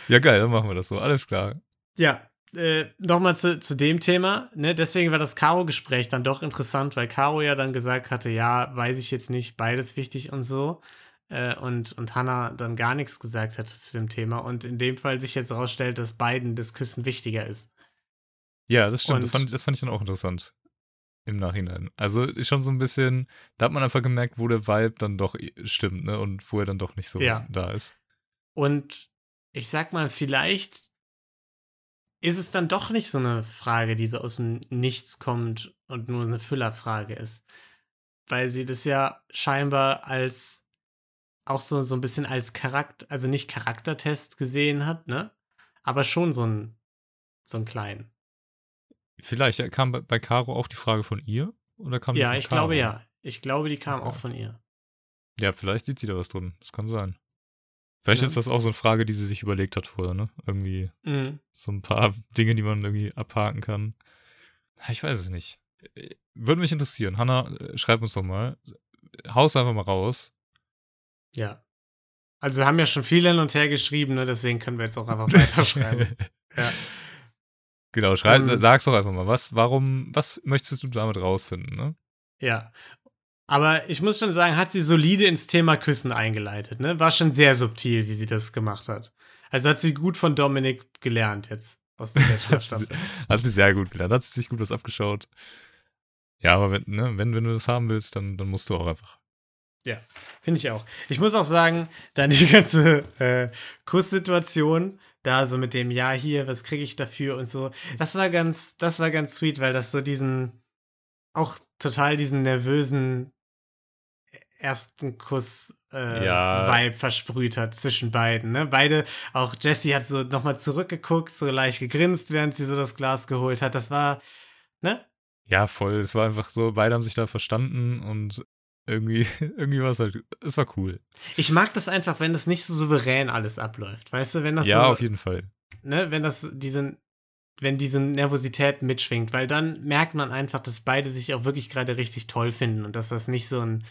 Ja, geil, dann machen wir das so. Alles klar. Ja, äh, nochmal zu, zu dem Thema. Ne? Deswegen war das Caro-Gespräch dann doch interessant, weil Caro ja dann gesagt hatte, ja, weiß ich jetzt nicht, beides wichtig und so. Äh, und, und Hannah dann gar nichts gesagt hat zu dem Thema. Und in dem Fall sich jetzt herausstellt, dass beiden das Küssen wichtiger ist. Ja, das stimmt. Das fand, das fand ich dann auch interessant. Im Nachhinein. Also schon so ein bisschen, da hat man einfach gemerkt, wo der Vibe dann doch stimmt, ne? Und wo er dann doch nicht so Ja. da ist. Und ich sag mal, vielleicht ist es dann doch nicht so eine Frage, die so aus dem Nichts kommt und nur eine Füllerfrage ist. Weil sie das ja scheinbar als auch so, so ein bisschen als Charakter, also nicht Charaktertest gesehen hat, ne? Aber schon so ein, so einen kleinen. Vielleicht ja, kam bei, bei Caro auch die Frage von ihr? Oder kam die Ja, ich Caro? glaube ja. Ich glaube, die kam Ja. auch von ihr. Ja, vielleicht sieht sie da was drin. Das kann sein. Vielleicht Ja. ist das auch so eine Frage, die sie sich überlegt hat vorher, ne? Irgendwie Mhm. so ein paar Dinge, die man irgendwie abhaken kann. Ich weiß es nicht. Äh, Würde mich interessieren. Hanna, äh, schreib uns doch mal. Haus einfach mal raus. Ja. Also wir haben ja schon viel hin und her geschrieben, ne? deswegen können wir jetzt auch einfach weiterschreiben. ja. Genau, schrei, Ähm, sag's doch einfach mal. Was, warum, was möchtest du damit rausfinden, ne? Ja. Aber ich muss schon sagen, hat sie solide ins Thema Küssen eingeleitet, ne? War schon sehr subtil, wie sie das gemacht hat. Also hat sie gut von Dominik gelernt jetzt aus der Hat sie, Bachelor-Staffel. hat sie sehr gut gelernt, hat sie sich gut was abgeschaut. Ja, aber wenn, ne, wenn, wenn du das haben willst, dann, dann musst du auch einfach. Finde ich auch. Ich muss auch sagen, dann die ganze äh, Kusssituation, da so mit dem Ja hier, was kriege ich dafür und so, das war ganz, das war ganz sweet, weil das so diesen, auch total diesen nervösen ersten Kuss äh, Ja. Vibe versprüht hat zwischen beiden. Ne? Beide, auch Jessie hat so nochmal zurückgeguckt, so leicht gegrinst, während sie so das Glas geholt hat. Das war, ne? Ja, voll. Es war einfach so, beide haben sich da verstanden und irgendwie, irgendwie war es halt, es war cool. Ich mag das einfach, wenn das nicht so souverän alles abläuft. Weißt du, wenn das ja, so, auf jeden Fall. ne, wenn das diesen, wenn diese Nervosität mitschwingt, weil dann merkt man einfach, dass beide sich auch wirklich gerade richtig toll finden und dass das nicht so ein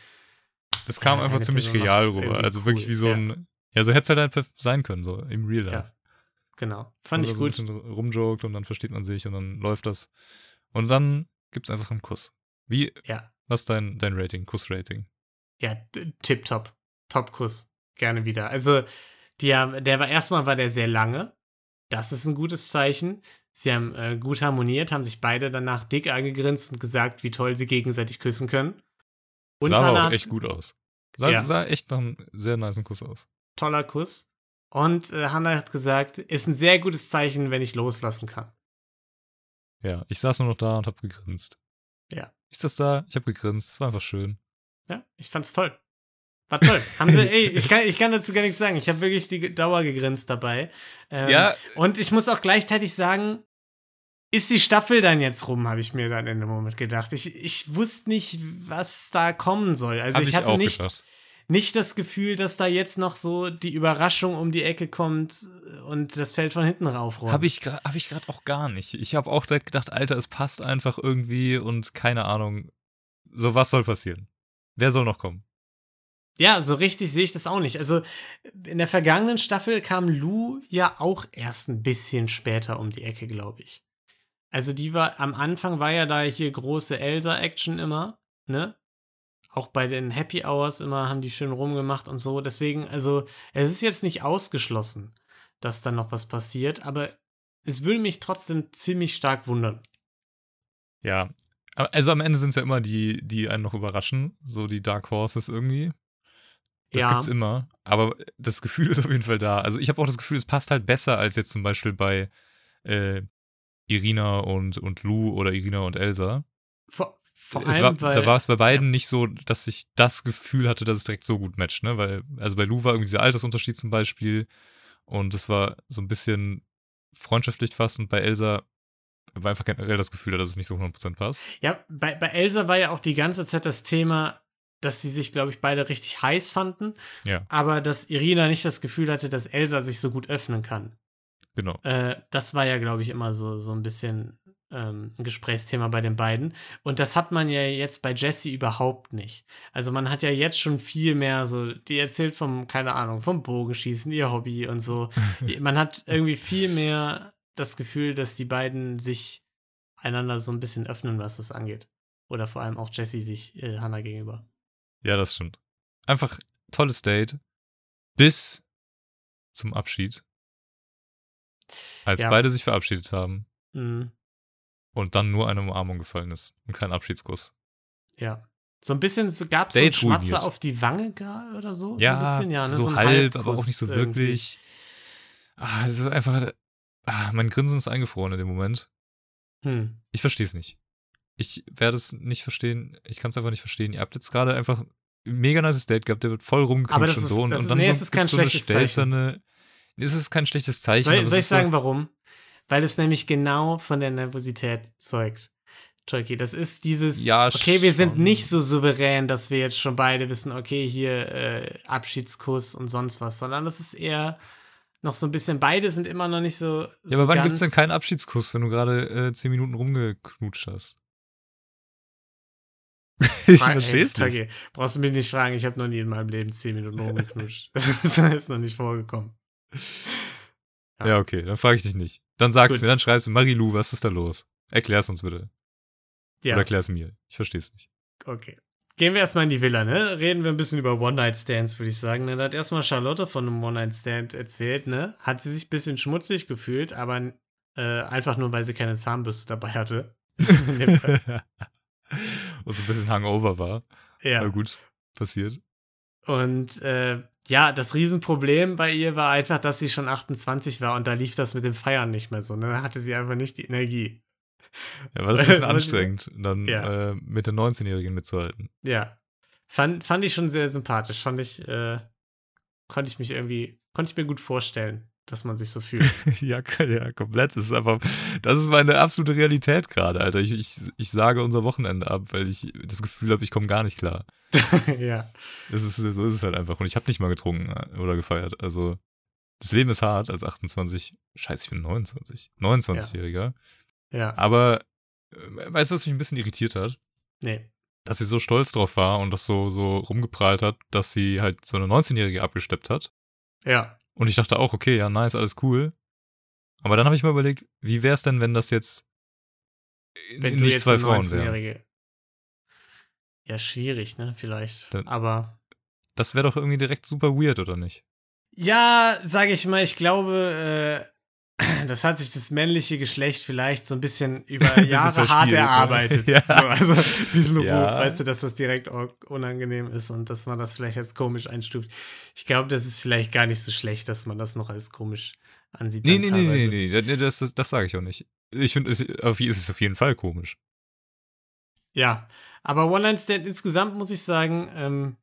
Das kam einfach ziemlich Person real rüber. Also wirklich cool, wie so ja. ein, ja, so hätte es halt einfach sein können, so im Real Life. Ja, genau. Fand Wo ich er gut. So ein bisschen rumjoked und dann versteht man sich und dann läuft das. Und dann gibt's einfach einen Kuss. Wie, Ja, was ist dein, dein Rating, Kussrating? ja, tipptopp. Top-Kuss. Gerne wieder. Also, die haben, der war erstmal war der sehr lange. Das ist ein gutes Zeichen. Sie haben äh, gut harmoniert, haben sich beide danach dick angegrinst und gesagt, wie toll sie gegenseitig küssen können. Und sah Hannah- auch echt gut aus. Sah, Ja. sah echt nach einem sehr niceen Kuss aus. toller Kuss. Und äh, Hannah hat gesagt, ist ein sehr gutes Zeichen, wenn ich loslassen kann. Ja, ich saß nur noch da und hab gegrinst. Ja. Ich saß da, ich hab gegrinst, es war einfach schön. Ja, ich fand's toll. War toll. Haben sie, ey, ich kann, ich kann dazu gar nichts sagen. Ich habe wirklich die Dauer gegrinst dabei. Ähm, Und ich muss auch gleichzeitig sagen, ist die Staffel dann jetzt rum, habe ich mir dann in dem Moment gedacht. Ich, ich wusste nicht, was da kommen soll. Also hab ich, ich hatte auch nicht, gedacht. Nicht das Gefühl, dass da jetzt noch so die Überraschung um die Ecke kommt und das Feld von hinten raufrollt. Habe ich gerade hab ich grad auch gar nicht. Ich habe auch direkt gedacht, Alter, es passt einfach irgendwie und keine Ahnung. So, was soll passieren? Wer soll noch kommen? Ja, so richtig sehe ich das auch nicht. Also in der vergangenen Staffel kam Lou ja auch erst ein bisschen später um die Ecke, glaube ich. Also die war, am Anfang war ja da hier große Elsa-Action immer, ne? Auch bei den Happy Hours immer haben die schön rumgemacht und so. Deswegen, also es ist jetzt nicht ausgeschlossen, dass da noch was passiert, aber es würde mich trotzdem ziemlich stark wundern. Ja. Also am Ende sind es ja immer die, die einen noch überraschen. So die Dark Horses irgendwie. Das Ja. gibt's immer. Aber das Gefühl ist auf jeden Fall da. Also ich habe auch das Gefühl, es passt halt besser als jetzt zum Beispiel bei äh, Irina und, und Lou oder Irina und Elsa. Vor, vor allem, war, weil da war es bei beiden nicht so, dass ich das Gefühl hatte, dass es direkt so gut matcht, ne? Weil, also bei Lou war irgendwie dieser Altersunterschied zum Beispiel und es war so ein bisschen freundschaftlich fast und bei Elsa war einfach generell das Gefühl, dass es nicht so 100% passt. Ja, bei, bei Elsa war ja auch die ganze Zeit das Thema, dass sie sich, glaube ich, beide richtig heiß fanden, Ja, aber dass Irina nicht das Gefühl hatte, dass Elsa sich so gut öffnen kann. genau. Äh, das war ja, glaube ich, immer so, so ein bisschen ähm, ein Gesprächsthema bei den beiden. Und das hat man ja jetzt bei Jessie überhaupt nicht. Also man hat ja jetzt schon viel mehr so, die erzählt vom, keine Ahnung, vom Bogenschießen, ihr Hobby und so. man hat irgendwie viel mehr das Gefühl, dass die beiden sich einander so ein bisschen öffnen, was das angeht. Oder vor allem auch Jessie sich äh, Hannah gegenüber. Ja, das stimmt. Einfach tolles Date. Bis zum Abschied. Als Ja. beide sich verabschiedet haben Mhm. Und dann nur eine Umarmung gefallen ist und kein Abschiedskuss. Ja. So ein bisschen so, gab es so einen Schmatzer auf die Wange gar oder so? so, Ja, ein bisschen, ja ne? so, ein halb, aber auch nicht so irgendwie. wirklich. Ah, es ist einfach. Ah, mein Grinsen ist eingefroren in dem Moment. Hm. Ich verstehe es nicht. Ich werde es nicht verstehen. Ich kann es einfach nicht verstehen. Ihr habt jetzt gerade einfach ein mega nices Date gehabt, der wird voll rumgeknutscht und ist- so. Und, das und ist- dann nee, so, es ist kein so schlechtes Zeichen. Es ist kein schlechtes Zeichen. Soll, soll ich ist so- sagen, warum? Weil es nämlich genau von der Nervosität zeugt. Tolki, das ist dieses, Ja, okay, wir sind nicht so souverän, dass wir jetzt schon beide wissen, okay, hier äh, Abschiedskuss und sonst was, sondern das ist eher noch so ein bisschen, beide sind immer noch nicht so. Ja, so aber wann ganz, gibt's denn keinen Abschiedskuss, wenn du gerade äh, zehn Minuten rumgeknutscht hast? ich versteh's Ey, nicht. Brauchst du mich nicht fragen, ich habe noch nie in meinem Leben zehn Minuten rumgeknutscht. das ist noch nicht vorgekommen. Ja. Ja, okay, dann frage ich dich nicht. Dann sagst Gut. du mir, dann schreibst du, Marilou, was ist da los? Erklär's uns bitte. Ja, Oder erklär's mir. Ich versteh's nicht. okay. Gehen wir erstmal in die Villa, ne? Reden wir ein bisschen über One-Night-Stands, würde ich sagen. Ne? Da hat erstmal Charlotte von einem One-Night-Stand erzählt, ne? Hat sie sich ein bisschen schmutzig gefühlt, aber äh, einfach nur, weil sie keine Zahnbürste dabei hatte. Und so ein bisschen Hangover war. ja. Aber gut, passiert. Und äh, ja, das Riesenproblem bei ihr war einfach, dass sie schon 28 war und da lief das mit dem Feiern nicht mehr so. Ne? Da hatte sie einfach nicht die Energie. Ja, war das ein bisschen anstrengend, dann Ja. äh, mit der 19-Jährigen mitzuhalten. Ja. Fand, fand ich schon sehr sympathisch. Fand ich, äh, konnte ich mich irgendwie, konnte ich mir gut vorstellen, dass man sich so fühlt. ja, ja, komplett. Das ist einfach, das ist meine absolute Realität gerade, Alter. Ich, ich, ich sage unser Wochenende ab, weil ich das Gefühl habe, ich komme gar nicht klar. ja. Das ist, so ist es halt einfach. Und ich habe nicht mal getrunken äh, oder gefeiert. Also, das Leben ist hart als 28. Scheiße, ich bin 29. 29-Jähriger. Ja. Aber, äh, weißt du, was mich ein bisschen irritiert hat? Nee. Dass sie so stolz drauf war und das so, so rumgeprahlt hat, dass sie halt so eine 19-Jährige abgesteppt hat. Ja. Und ich dachte auch, okay, ja, nice, alles cool. Aber dann habe ich mir überlegt, wie wäre es denn, wenn das jetzt Wenn nicht jetzt zwei Frauen wären? 19-Jährige- Ja, schwierig, ne? Vielleicht. Dann- Aber. Das wäre doch irgendwie direkt super weird, oder nicht? Ja, sage ich mal, ich glaube, äh, das hat sich das männliche Geschlecht vielleicht so ein bisschen über Bisschen Jahre hart ne? erarbeitet. Ja. So, also diesen Ruf, Ja. weißt du, dass das direkt unangenehm ist und dass man das vielleicht als komisch einstuft. Ich glaube, das ist vielleicht gar nicht so schlecht, dass man das noch als komisch ansieht. Nee, nee, nee, nee, teilweise. nee, nee, das, das, das sage ich auch nicht. Ich finde, es, ist es auf jeden Fall komisch. Ja, aber One-Night-Stand insgesamt muss ich sagen, ähm,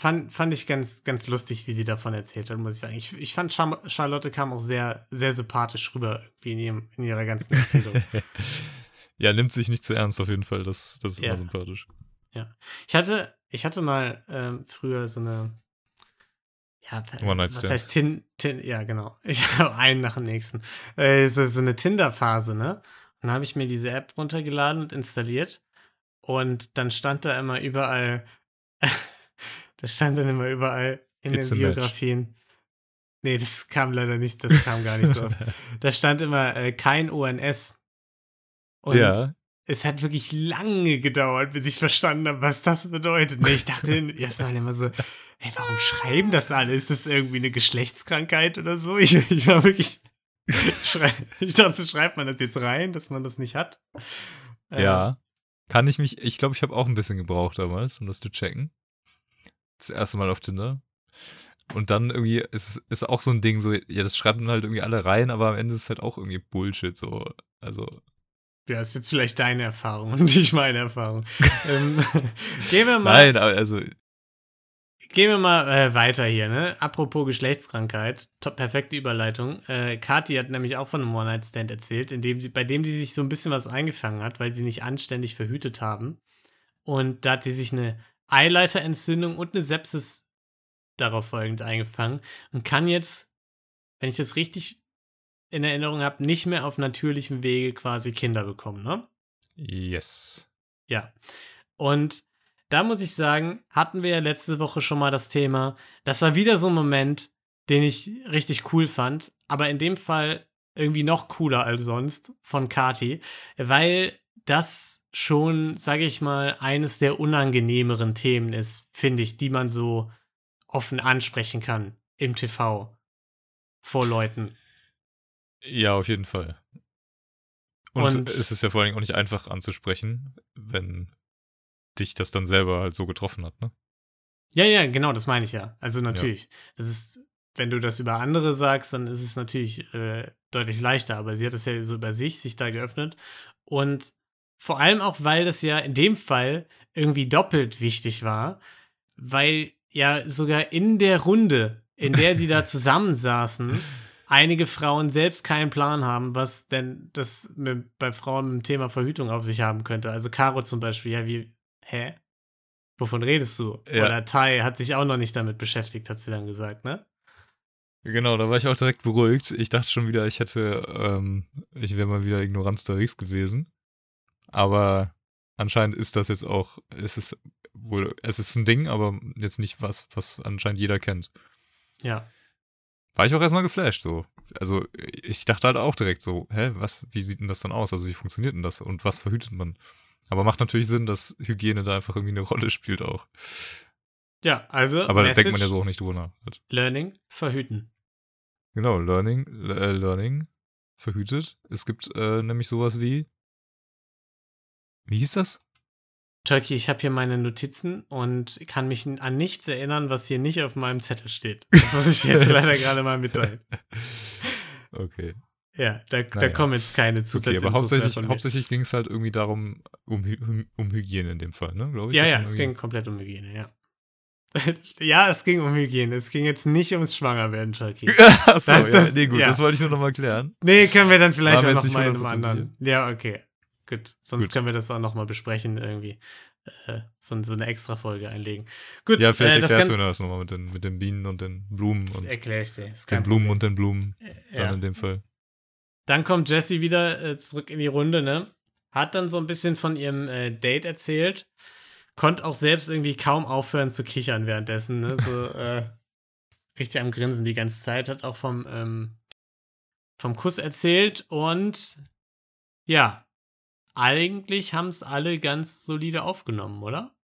fand, fand ich ganz, ganz lustig, wie sie davon erzählt hat, muss ich sagen. Ich, ich fand, Char Charlotte kam auch sehr, sehr sympathisch rüber, wie in, ihrem, in ihrer ganzen Erzählung. ja, nimmt sich nicht zu ernst auf jeden Fall. Das, das ist Ja. immer sympathisch. ich hatte, ich hatte mal ähm, früher so eine, ja, was heißt Tin, Tin, ja, genau. Ich habe einen nach dem nächsten. Äh, so, so eine Tinder-Phase, ne? Und dann habe ich mir diese App runtergeladen und installiert. Und dann stand da immer überall, da stand dann immer überall in It's den a match. Biografien. Nee, das kam leider nicht, das kam gar nicht so oft. Da stand immer äh, kein ONS. Und ja, es hat wirklich lange gedauert, bis ich verstanden habe, was das bedeutet. Nee, ich dachte erstmal immer so, ey, warum schreiben das alle? Ist das irgendwie eine Geschlechtskrankheit oder so? Ich, ich war wirklich. Ich dachte, schreibt man das jetzt rein, dass man das nicht hat? Ja. Kann ich mich, ich glaube, ich habe auch ein bisschen gebraucht damals, um das zu checken. Das erste Mal auf Tinder. Und dann irgendwie ist ist auch so ein Ding, so, ja, das schreiben halt irgendwie alle rein, aber am Ende ist es halt auch irgendwie Bullshit, so. Also, Ja, ist jetzt vielleicht deine Erfahrung und nicht meine Erfahrung. ähm, gehen wir mal. nein, also, Gehen wir mal äh, weiter hier, ne? Apropos Geschlechtskrankheit, top, perfekte Überleitung. Äh, Kathi hat nämlich auch von einem One-Night-Stand erzählt, in dem sie, bei dem sie sich so ein bisschen was eingefangen hat, weil sie nicht anständig verhütet haben. Und da hat sie sich eine Eileiterentzündung und eine Sepsis darauf folgend eingefangen und kann jetzt, wenn ich das richtig in Erinnerung habe, nicht mehr auf natürlichem Wege quasi Kinder bekommen, ne? yes. Ja. Und da muss ich sagen, hatten wir ja letzte Woche schon mal das Thema. Das war wieder so ein Moment, den ich richtig cool fand, aber in dem Fall irgendwie noch cooler als sonst von Kati, weil das schon, sage ich mal, eines der unangenehmeren Themen ist, finde ich, die man so offen ansprechen kann im TV vor Leuten. Ja, auf jeden Fall. Und, Und- es ist ja vor allen Dingen auch nicht einfach anzusprechen, wenn dich das dann selber halt so getroffen hat, ne? Ja, ja, genau, das meine ich ja. Also natürlich. Das ist, wenn du das über andere sagst, dann ist es natürlich äh, deutlich leichter, aber sie hat es ja so über sich, sich da geöffnet. Und vor allem auch, weil das ja in dem Fall irgendwie doppelt wichtig war, weil ja sogar in der Runde, in der sie da zusammensaßen, einige Frauen selbst keinen Plan haben, was denn das mit, bei Frauen mit dem Thema Verhütung auf sich haben könnte. Also Caro zum Beispiel, ja, wie, hä? Wovon redest du? Ja. Oder Tai hat sich auch noch nicht damit beschäftigt, hat sie dann gesagt, ne? Genau, da war ich auch direkt beruhigt. Ich dachte schon wieder, ich hätte, ähm, ich wäre mal wieder ignorant unterwegs gewesen. Aber anscheinend ist das jetzt auch, es ist wohl, es ist ein Ding, aber jetzt nicht was, was anscheinend jeder kennt. Ja. war ich auch erstmal geflasht so. Also ich dachte halt auch direkt so, hä, was, wie sieht denn das dann aus? Also wie funktioniert denn das und was verhütet man? Aber macht natürlich Sinn, dass Hygiene da einfach irgendwie eine Rolle spielt auch. Ja, also Aber da denkt man ja so auch nicht drüber nach. Learning, verhüten. Genau, Learning, äh, Learning, verhütet. Es gibt äh, nämlich sowas wie, wie hieß das? Turkey, ich habe hier meine Notizen und kann mich an nichts erinnern, was hier nicht auf meinem Zettel steht. Das muss ich jetzt leider gerade mal mitteilen. Okay. Ja, da, da Naja. kommen jetzt keine Okay, Zusatzinfos aber hauptsächlich, hauptsächlich ging es halt irgendwie darum, um, um Hygiene in dem Fall, ne? Glaube ich. Ja, ja, es ging komplett um Hygiene, ja. ja, es ging um Hygiene. Es ging jetzt nicht ums Schwangerwerden, Turkey. Achso, Das- ja, das- nee, gut, ja. das wollte ich nur nochmal klären. Nee, können wir dann vielleicht auch jetzt noch nicht mal in einem 100% anderen. Ja, okay. Gut. Sonst Gut. können wir das auch noch mal besprechen irgendwie. Äh, so, so eine extra Folge einlegen. Gut, Ja, vielleicht äh, erklärst du mir das nochmal mit den, mit den Bienen und den Blumen und erkläre ich dir. Den Blumen Problem. und den Blumen, dann ja. in dem Fall. Dann kommt Jessie wieder äh, zurück in die Runde, ne? Hat dann so ein bisschen von ihrem äh, Date erzählt. Konnte auch selbst irgendwie kaum aufhören zu kichern währenddessen, ne? So äh, richtig am Grinsen die ganze Zeit. Hat auch vom, ähm, vom Kuss erzählt und ja, eigentlich haben es alle ganz solide aufgenommen, oder?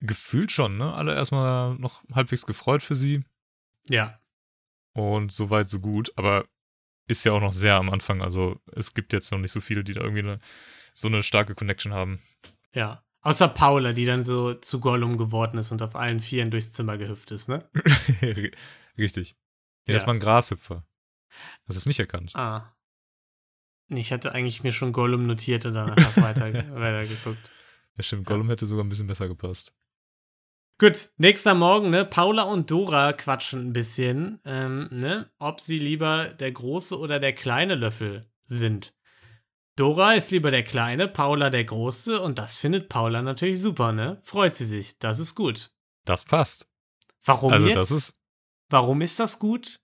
Gefühlt schon, ne? Alle erstmal noch halbwegs gefreut für sie Ja. und so weit, so gut, aber ist ja auch noch sehr am Anfang, also es gibt jetzt noch nicht so viele, die da irgendwie eine, so eine starke Connection haben. Ja. Außer Paula, die dann so zu Gollum geworden ist und auf allen Vieren durchs Zimmer gehüpft ist, ne? Richtig. Ja. Nee, das war ein Grashüpfer. Das ist nicht erkannt. Ah. Ich hatte eigentlich mir schon Gollum notiert und dann einfach weiter, weiter geguckt. Ja, stimmt, Gollum hätte sogar ein bisschen besser gepasst. Gut, nächster Morgen, ne? Paula und Dora quatschen ein bisschen, ähm, ne? Ob sie lieber der große oder der kleine Löffel sind. Dora ist lieber der kleine, Paula der große und das findet Paula natürlich super, ne? Freut sie sich. Das ist gut. Das passt. Warum also jetzt? das ist. Warum ist das gut?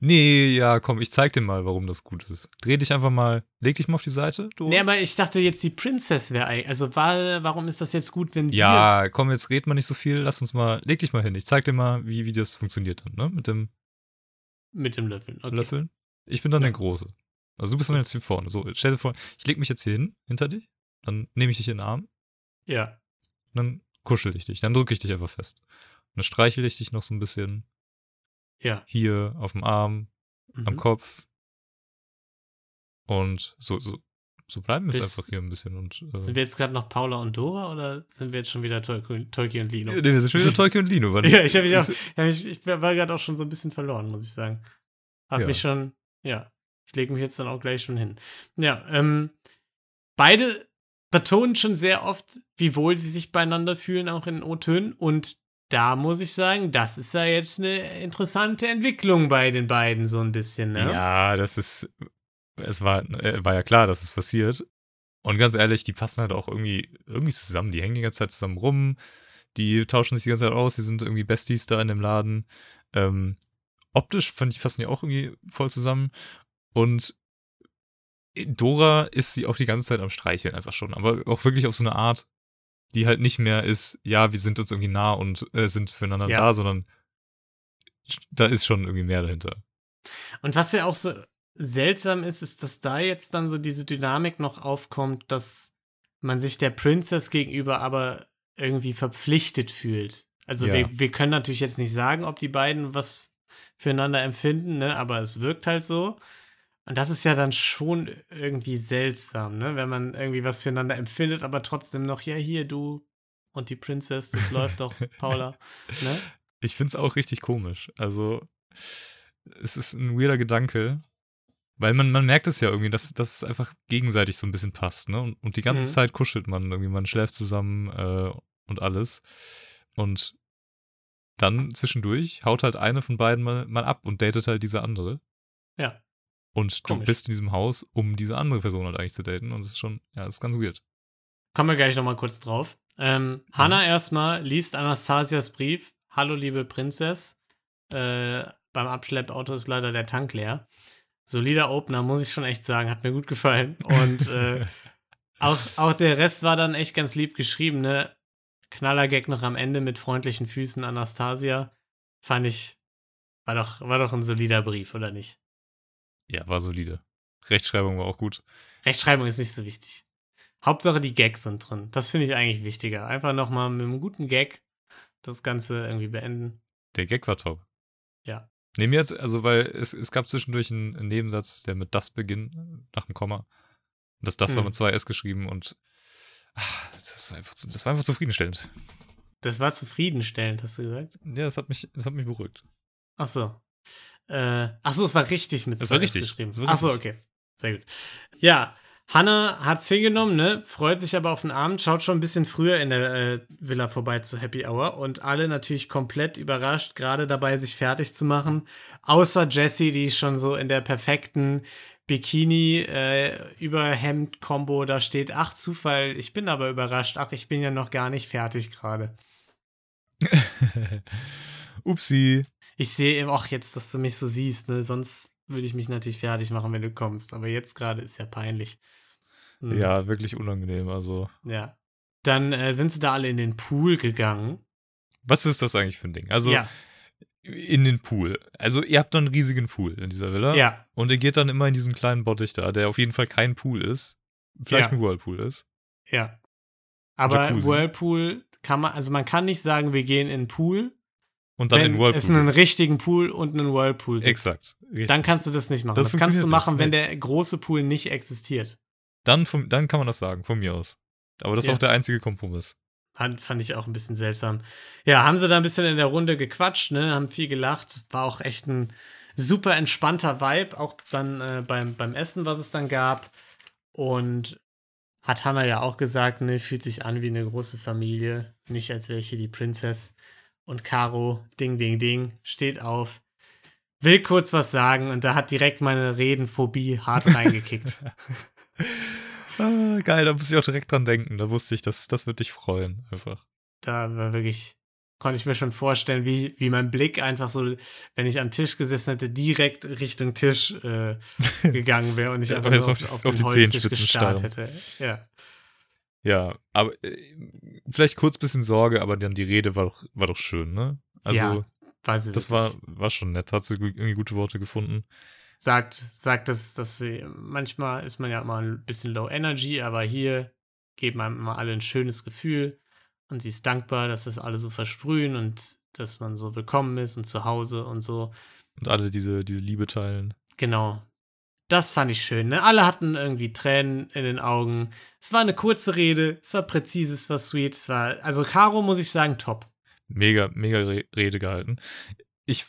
Nee, ja, komm, ich zeig dir mal, warum das gut ist. Dreh dich einfach mal, leg dich mal auf die Seite. Du. Nee, aber ich dachte jetzt, die Princess wäre eigentlich. Also, war, warum ist das jetzt gut, wenn wir. ja, komm, jetzt red mal nicht so viel. Lass uns mal, leg dich mal hin. Ich zeig dir mal, wie, wie das funktioniert dann, ne? Mit dem Mit dem Löffel. Okay. Löffeln. Ich bin dann Ja. der Große. Also du bist dann jetzt hier vorne. So, stell dir vor, ich leg mich jetzt hier hin, hinter dich. Dann nehme ich dich in den Arm. Ja. Dann kuschel ich dich. Dann drücke ich dich einfach fest. Und dann streichel ich dich noch so ein bisschen Ja. hier auf dem Arm, am Mhm. Kopf. Und so, so, so bleiben wir Bis- einfach hier ein bisschen. Und, äh, Sind wir jetzt gerade noch Paula und Dora oder sind wir jetzt schon wieder Tolki, Tolki und Lino? nee, wir sind schon wieder Tolkien und Lino. Ja, ich habe mich auch, hab mich, ich war gerade auch schon so ein bisschen verloren, muss ich sagen. Hab Ja. mich schon, ja, ich lege mich jetzt dann auch gleich schon hin. Ja, ähm, beide betonen schon sehr oft, wie wohl sie sich beieinander fühlen, auch in O-Tönen. Und da muss ich sagen, das ist ja jetzt eine interessante Entwicklung bei den beiden, so ein bisschen, ne? Ja, das ist. Es war, äh, war ja klar, dass es passiert. Und ganz ehrlich, die passen halt auch irgendwie, irgendwie zusammen. Die hängen die ganze Zeit zusammen rum. Die tauschen sich die ganze Zeit aus. Die sind irgendwie Besties da in dem Laden. Ähm, optisch fand ich, passen die auch irgendwie voll zusammen. Und Dora ist sie auch die ganze Zeit am Streicheln einfach schon. Aber auch wirklich auf so eine Art, die halt nicht mehr ist, ja, wir sind uns irgendwie nah und äh, sind füreinander Ja. da, sondern da ist schon irgendwie mehr dahinter. Und was ja auch so seltsam ist, ist, dass da jetzt dann so diese Dynamik noch aufkommt, dass man sich der Princess gegenüber aber irgendwie verpflichtet fühlt. Also Ja. wir, wir können natürlich jetzt nicht sagen, ob die beiden was füreinander empfinden, ne? aber es wirkt halt so. Und das ist ja dann schon irgendwie seltsam, ne? wenn man irgendwie was füreinander empfindet, aber trotzdem noch, ja, hier, du und die Princess, das läuft doch, Paula. Ne? Ich find's auch richtig komisch. Also, es ist ein weirder Gedanke, weil man, man merkt es ja irgendwie, dass, dass es einfach gegenseitig so ein bisschen passt, ne? Und, und die ganze Mhm. Zeit kuschelt man irgendwie, man schläft zusammen äh, und alles. Und dann zwischendurch haut halt eine von beiden mal, mal ab und datet halt diese andere. Ja. Und du Komisch. bist in diesem Haus, um diese andere Person halt eigentlich zu daten. Und es ist schon, ja, es ist ganz weird. Kommen wir gleich nochmal kurz drauf. Ähm, Hannah erstmal liest Anastasias Brief. Hallo, liebe Prinzess. Äh, beim Abschleppauto ist leider der Tank leer. Solider Opener, muss ich schon echt sagen. Hat mir gut gefallen. Und äh, auch, auch der Rest war dann echt ganz lieb geschrieben, ne? Knallergag noch am Ende mit freundlichen Füßen Anastasia. Fand ich, War doch, war doch ein solider Brief, oder nicht? Ja, war solide. Rechtschreibung war auch gut. Rechtschreibung ist nicht so wichtig. Hauptsache die Gags sind drin. Das finde ich eigentlich wichtiger. Einfach nochmal mit einem guten Gag das Ganze irgendwie beenden. Der Gag war top. Ja. Nee, mir jetzt, also, weil es, es gab zwischendurch einen, einen Nebensatz, der mit das beginnt, nach dem Komma. Das das war Hm. mit zwei S geschrieben und ah, das war einfach, das war einfach zufriedenstellend. Das war zufriedenstellend, hast du gesagt? Ja, das hat mich, das hat mich beruhigt. Ach so. Äh, ach so, es war richtig mit Es zwei war richtig. geschrieben. Es war Ach so, richtig. okay. Sehr gut. Ja, Hannah hat's hingenommen, ne? Freut sich aber auf den Abend, schaut schon ein bisschen früher in der äh, Villa vorbei zu Happy Hour und alle natürlich komplett überrascht, gerade dabei, sich fertig zu machen. Außer Jessie, die schon so in der perfekten Bikini äh, Überhemd Kombo da steht. Ach Zufall, ich bin aber überrascht. Ach, ich bin ja noch gar nicht fertig gerade. Upsi. Ich sehe eben auch jetzt, dass du mich so siehst, ne? Sonst würde ich mich natürlich fertig machen, wenn du kommst. Aber jetzt gerade ist ja peinlich. Hm, Ja, wirklich unangenehm. Also, Ja. Dann äh, sind sie da alle in den Pool gegangen. was ist das eigentlich für ein Ding? Also, ja, in den Pool. Also, ihr habt da einen riesigen Pool in dieser Villa. ja, Und ihr geht dann immer in diesen kleinen Bottich da, der auf jeden Fall kein Pool ist. Vielleicht Ja. ein Whirlpool ist. ja. Aber Jacuzzi. Whirlpool kann man, also man kann nicht sagen, wir gehen in den Pool, Und dann wenn in Whirlpool. es einen richtigen Pool und einen Whirlpool gibt. Exakt. Richtig. Dann kannst du das nicht machen. Das Das, kannst du machen, nicht, wenn der große Pool nicht existiert. Dann, vom, dann kann man das sagen, von mir aus. Aber das ist Ja. auch der einzige Kompromiss. Fand, fand ich auch ein bisschen seltsam. Ja, haben sie da ein bisschen in der Runde gequatscht, ne, haben viel gelacht. War auch echt ein super entspannter Vibe, auch dann äh, beim, beim Essen, was es dann gab. Und hat Hannah ja auch gesagt, ne, fühlt sich an wie eine große Familie, nicht als wäre ich hier die Prinzess. Und Caro, ding, ding, ding, steht auf, will kurz was sagen und da hat direkt meine Redenphobie hart reingekickt. Ah, geil, da muss ich auch direkt dran denken. Da wusste ich, das, das wird dich freuen, einfach. da war wirklich, konnte ich mir schon vorstellen, wie, wie mein Blick einfach so, wenn ich am Tisch gesessen hätte, direkt Richtung Tisch äh, gegangen wäre und ich einfach nur auf auf, die- auf, auf die Holztisch Zehenspitzen gestarrt hätte. Ja. Ja, aber äh, vielleicht kurz bisschen Sorge, aber dann die Rede war doch, war doch schön, ne? Also, Ja, War sie das wirklich. war, war schon nett. Hat sie irgendwie gute Worte gefunden. sagt, sagt dass, dass sie, manchmal ist man ja immer ein bisschen low energy, aber hier geben einem immer alle ein schönes Gefühl und sie ist dankbar, dass das alle so versprühen und dass man so willkommen ist und zu Hause und so. Und alle diese, diese Liebe teilen. Genau. Das fand ich schön. Ne? Alle hatten irgendwie Tränen in den Augen. Es war eine kurze Rede, es war präzise, es war sweet, es war, also Caro muss ich sagen, top. Mega, mega Re Rede gehalten. Ich,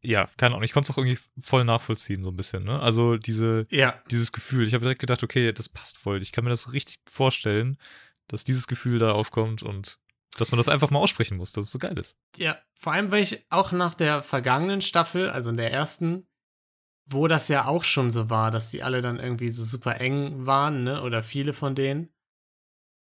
ja, keine Ahnung, ich konnte es auch irgendwie voll nachvollziehen, so ein bisschen, ne? Also diese, Ja, dieses Gefühl. Ich habe direkt gedacht, okay, das passt voll. Ich kann mir das richtig vorstellen, dass dieses Gefühl da aufkommt und dass man das einfach mal aussprechen muss, dass es so geil ist. ja. Vor allem, weil ich auch nach der vergangenen Staffel, also in der ersten, wo das ja auch schon so war, dass die alle dann irgendwie so super eng waren, ne? Oder viele von denen.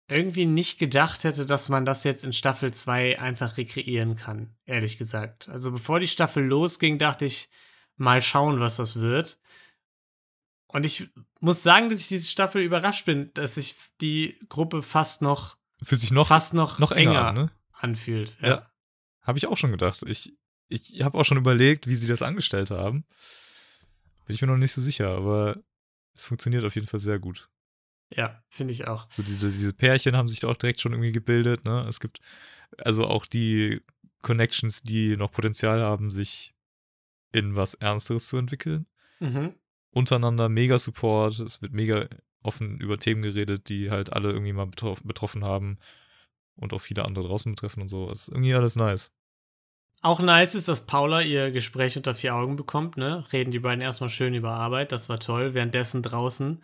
Irgendwie nicht gedacht hätte, dass man das jetzt in Staffel 2 einfach rekreieren kann, ehrlich gesagt. Also bevor die Staffel losging, dachte ich, mal schauen, was das wird. Und ich muss sagen, dass ich diese Staffel überrascht bin, dass sich die Gruppe fast noch, Fühlt sich noch, fast noch, noch enger, an, ne? anfühlt. Ja. Habe ich auch schon gedacht. Ich, ich habe auch schon überlegt, wie sie das angestellt haben. Bin ich mir noch nicht so sicher, aber es funktioniert auf jeden Fall sehr gut. Ja, finde ich auch. So diese, diese Pärchen haben sich da auch direkt schon irgendwie gebildet, ne? Es gibt also auch die Connections, die noch Potenzial haben, sich in was Ernsteres zu entwickeln. Mhm. Untereinander mega Support, es wird mega offen über Themen geredet, die halt alle irgendwie mal betroff betroffen haben und auch viele andere draußen betreffen und so. Es ist irgendwie alles nice. Auch nice ist, dass Paula ihr Gespräch unter vier Augen bekommt, ne? Reden die beiden erstmal schön über Arbeit, das war toll. Währenddessen draußen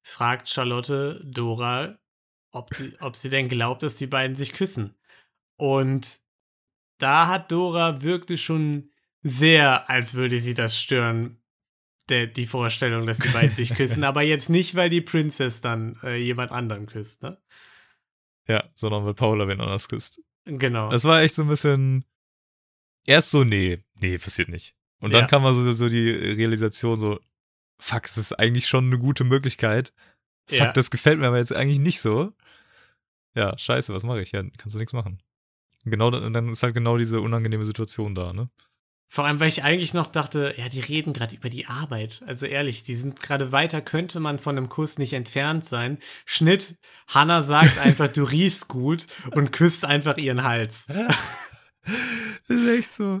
fragt Charlotte Dora, ob, die, ob sie denn glaubt, dass die beiden sich küssen. Und da hat Dora wirkte schon sehr, als würde sie das stören, der, die Vorstellung, dass die beiden sich küssen. Aber jetzt nicht, weil die Princess dann äh, jemand anderen küsst, ne? Ja, sondern weil Paula wen anders küsst. Genau. Das war echt so ein bisschen. Erst so, nee, nee, passiert nicht. Und dann Ja. kam mal so, so die Realisation, so, fuck, es ist eigentlich schon eine gute Möglichkeit. Fuck, Ja. das gefällt mir aber jetzt eigentlich nicht so. Ja, scheiße, was mache ich? Ja, kannst du nichts machen. Genau, dann dann ist halt genau diese unangenehme Situation da, ne? Vor allem, weil ich eigentlich noch dachte, ja, die reden gerade über die Arbeit. Also ehrlich, die sind gerade weiter, könnte man von einem Kuss nicht entfernt sein. Schnitt, Hannah sagt einfach, du riechst gut und küsst einfach ihren Hals. Das ist echt so.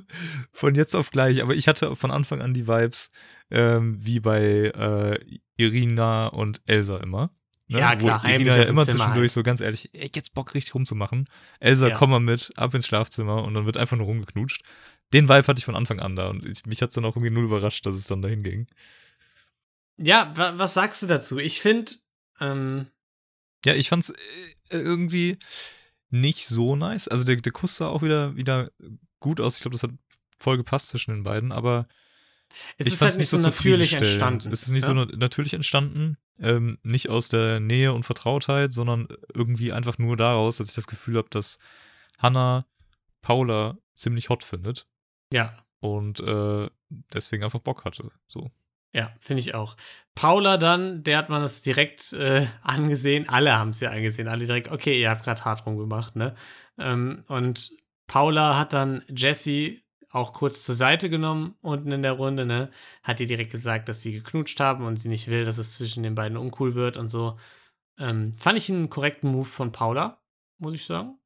Von jetzt auf gleich. Aber ich hatte von Anfang an die Vibes ähm, wie bei äh, Irina und Elsa immer. Ne? Ja, klar, Wo Irina ja immer Zimmer zwischendurch halt. so ganz ehrlich, ey, jetzt Bock richtig rumzumachen. Elsa, Ja. komm mal mit, ab ins Schlafzimmer und dann wird einfach nur rumgeknutscht. Den Vibe hatte ich von Anfang an da und ich, mich hat es dann auch irgendwie null überrascht, dass es dann dahin ging. Ja, wa was sagst du dazu? Ich finde, ähm, Ja, ich fand's äh, irgendwie nicht so nice. Also der, der Kuss sah auch wieder, wieder gut aus. Ich glaube, das hat voll gepasst zwischen den beiden, aber es ich ist halt nicht so natürlich entstanden. Es ist nicht ja? so na- natürlich entstanden. Ähm, nicht aus der Nähe und Vertrautheit, sondern irgendwie einfach nur daraus, dass ich das Gefühl habe, dass Hannah Paula ziemlich hot findet Ja, und äh, deswegen einfach Bock hatte. So. Ja, finde ich auch. Paula dann, der hat man es direkt äh, angesehen. Alle haben es ja angesehen. Alle direkt, okay, ihr habt gerade hart rumgemacht, ne? Ähm, und Paula hat dann Jessie auch kurz zur Seite genommen unten in der Runde, ne? Hat ihr direkt gesagt, dass sie geknutscht haben und sie nicht will, dass es zwischen den beiden uncool wird und so. Ähm, fand ich einen korrekten Move von Paula, muss ich sagen.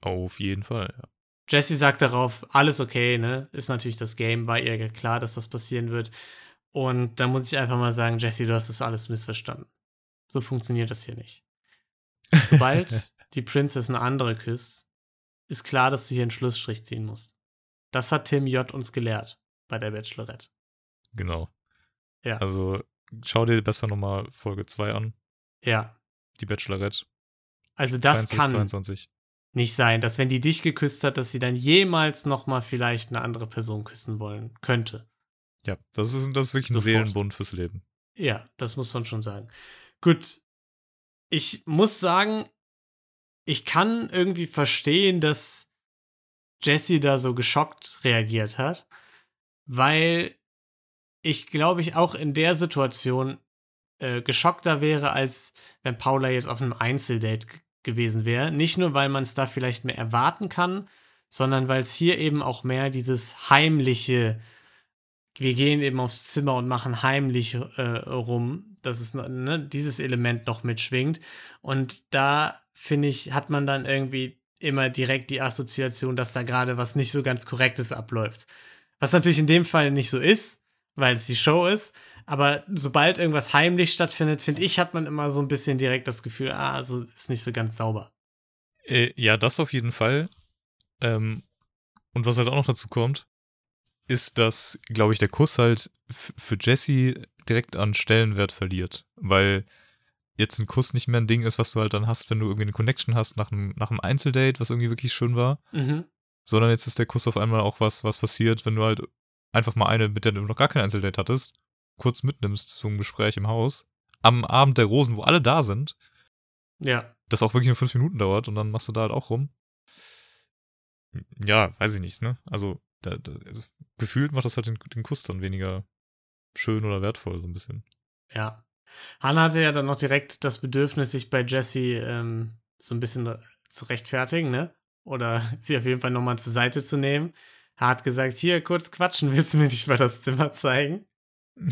Auf jeden Fall, ja. Jesse sagt darauf, alles okay, ne? Ist natürlich das Game, war ihr klar, dass das passieren wird. Und da muss ich einfach mal sagen, Jesse, du hast das alles missverstanden. So funktioniert das hier nicht. Sobald die Princess eine andere küsst, ist klar, dass du hier einen Schlussstrich ziehen musst. Das hat Tim J. uns gelehrt bei der Bachelorette. Genau. Ja. Also schau dir besser nochmal Folge 2 an, Ja. die Bachelorette. Also das 22, kann 22. nicht sein, dass wenn die dich geküsst hat, dass sie dann jemals noch mal vielleicht eine andere Person küssen wollen könnte. Ja, das ist, das ist wirklich ein. Seelenbund fürs Leben. Ja, das muss man schon sagen. Gut, ich muss sagen, ich kann irgendwie verstehen, dass Jesse da so geschockt reagiert hat, weil ich glaube ich auch in der Situation äh, geschockter wäre, als wenn Paula jetzt auf einem Einzeldate gewesen wäre. Nicht nur, weil man es da vielleicht mehr erwarten kann, sondern weil es hier eben auch mehr dieses heimliche, wir gehen eben aufs Zimmer und machen heimlich äh, rum, dass es ne, dieses Element noch mitschwingt. Und da finde ich, hat man dann irgendwie immer direkt die Assoziation, dass da gerade was nicht so ganz Korrektes abläuft. Was natürlich in dem Fall nicht so ist, weil es die Show ist. Aber sobald irgendwas heimlich stattfindet, finde ich, hat man immer so ein bisschen direkt das Gefühl, ah, also ist nicht so ganz sauber. Äh, ja, das auf jeden Fall. Ähm, und was halt auch noch dazu kommt, ist, dass, glaube ich, der Kuss halt für Jesse direkt an Stellenwert verliert. Weil jetzt ein Kuss nicht mehr ein Ding ist, was du halt dann hast, wenn du irgendwie eine Connection hast nach einem, nach einem Einzeldate, was irgendwie wirklich schön war. Mhm. Sondern jetzt ist der Kuss auf einmal auch was, was passiert, wenn du halt einfach mal eine, mit der du noch gar kein Einzeldate hattest, kurz mitnimmst zu einem Gespräch im Haus. Am Abend der Rosen, wo alle da sind, Ja. das auch wirklich nur fünf Minuten dauert und dann machst du da halt auch rum. Ja, weiß ich nicht, ne? Also, da, da, also gefühlt macht das halt den, den Kuss dann weniger schön oder wertvoll, so ein bisschen. Ja. Hannah hatte ja dann noch direkt das Bedürfnis, sich bei Jessie ähm, so ein bisschen zu rechtfertigen, ne? Oder sie auf jeden Fall nochmal zur Seite zu nehmen. Er hat gesagt, hier, kurz quatschen, willst du mir nicht mal das Zimmer zeigen?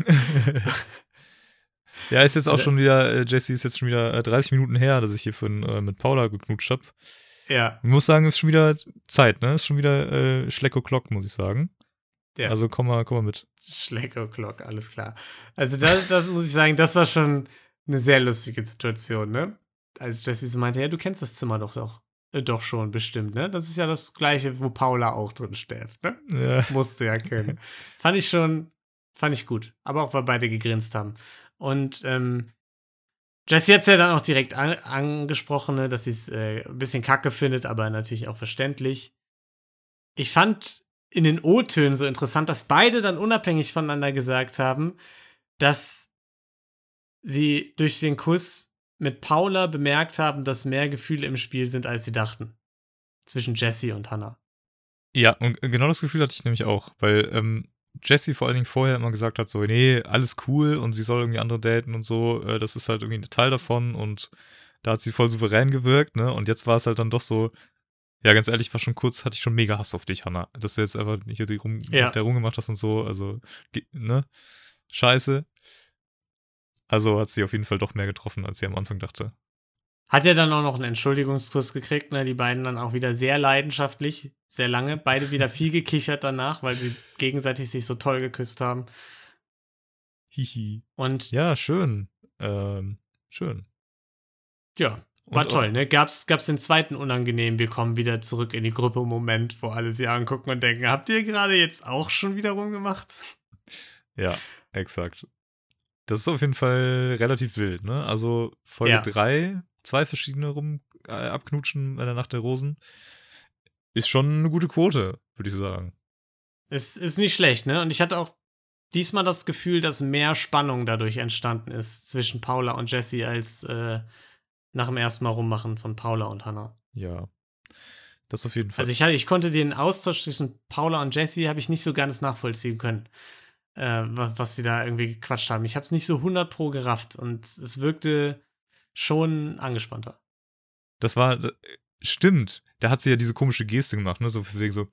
ja, ist jetzt auch schon wieder, äh, Jesse ist jetzt schon wieder äh, 30 Minuten her, dass ich hier von, äh, mit Paula geknutscht habe. Ja, Ich muss sagen, ist schon wieder Zeit, ne? Ist schon wieder äh, Schleck o'clock, muss ich sagen. Ja. Also komm mal, komm mal mit. Schlecko-Clock, alles klar. Also da, da muss ich sagen, das war schon eine sehr lustige Situation, ne? Als Jessie so meinte, ja, du kennst das Zimmer doch doch. Äh, doch schon, bestimmt, ne? Das ist ja das gleiche, wo Paula auch drin schläft, ne? Ja. Musste ja kennen. fand ich schon, fand ich gut. Aber auch, weil beide gegrinst haben. Und ähm, Jessie hat es ja dann auch direkt an, angesprochen, ne, dass sie es äh, ein bisschen kacke findet, aber natürlich auch verständlich. Ich fand in den O-Tönen so interessant, dass beide dann unabhängig voneinander gesagt haben, dass sie durch den Kuss mit Paula bemerkt haben, dass mehr Gefühle im Spiel sind, als sie dachten. Zwischen Jessie und Hannah. Ja, und genau das Gefühl hatte ich nämlich auch, weil ähm, Jessie vor allen Dingen vorher immer gesagt hat, so, nee, alles cool und sie soll irgendwie andere daten und so, äh, das ist halt irgendwie ein Teil davon und da hat sie voll souverän gewirkt, ne? Und jetzt war es halt dann doch so, Ja, ganz ehrlich, war schon kurz, hatte ich schon mega Hass auf dich, Hanna. Dass du jetzt einfach hier die rum, Ja. rumgemacht hast und so. Also, ne? Scheiße. Also hat sie auf jeden Fall doch mehr getroffen, als sie am Anfang dachte. Hat ja dann auch noch einen Entschuldigungskurs gekriegt, ne? Die beiden dann auch wieder sehr leidenschaftlich, sehr lange. Beide wieder viel gekichert danach, weil sie gegenseitig sich so toll geküsst haben. Hihi. Und ja, Ja, schön. Ähm, schön. War Und- toll, ne? Gab's, gab's den zweiten unangenehmen, wir kommen wieder zurück in die Gruppe Moment, wo alle sie angucken und denken, habt ihr gerade jetzt auch schon wieder rumgemacht? Ja, exakt. Das ist auf jeden Fall relativ wild, ne? Also Folge Ja. 3, zwei verschiedene rum äh, abknutschen in der Nacht der Rosen. Ist schon eine gute Quote, würde ich sagen. Es ist nicht schlecht, ne? Und ich hatte auch diesmal das Gefühl, dass mehr Spannung dadurch entstanden ist zwischen Paula und Jessie als äh, nach dem ersten Mal rummachen von Paula und Hannah. Ja. Das auf jeden Fall. Also ich, ich konnte den Austausch zwischen Paula und Jessie habe ich nicht so ganz nachvollziehen können, äh, was, was sie da irgendwie gequatscht haben. Ich habe es nicht so 100 pro gerafft und es wirkte schon angespannter. das war, äh, stimmt. Da hat sie ja diese komische Geste gemacht, ne? So, für wegen so,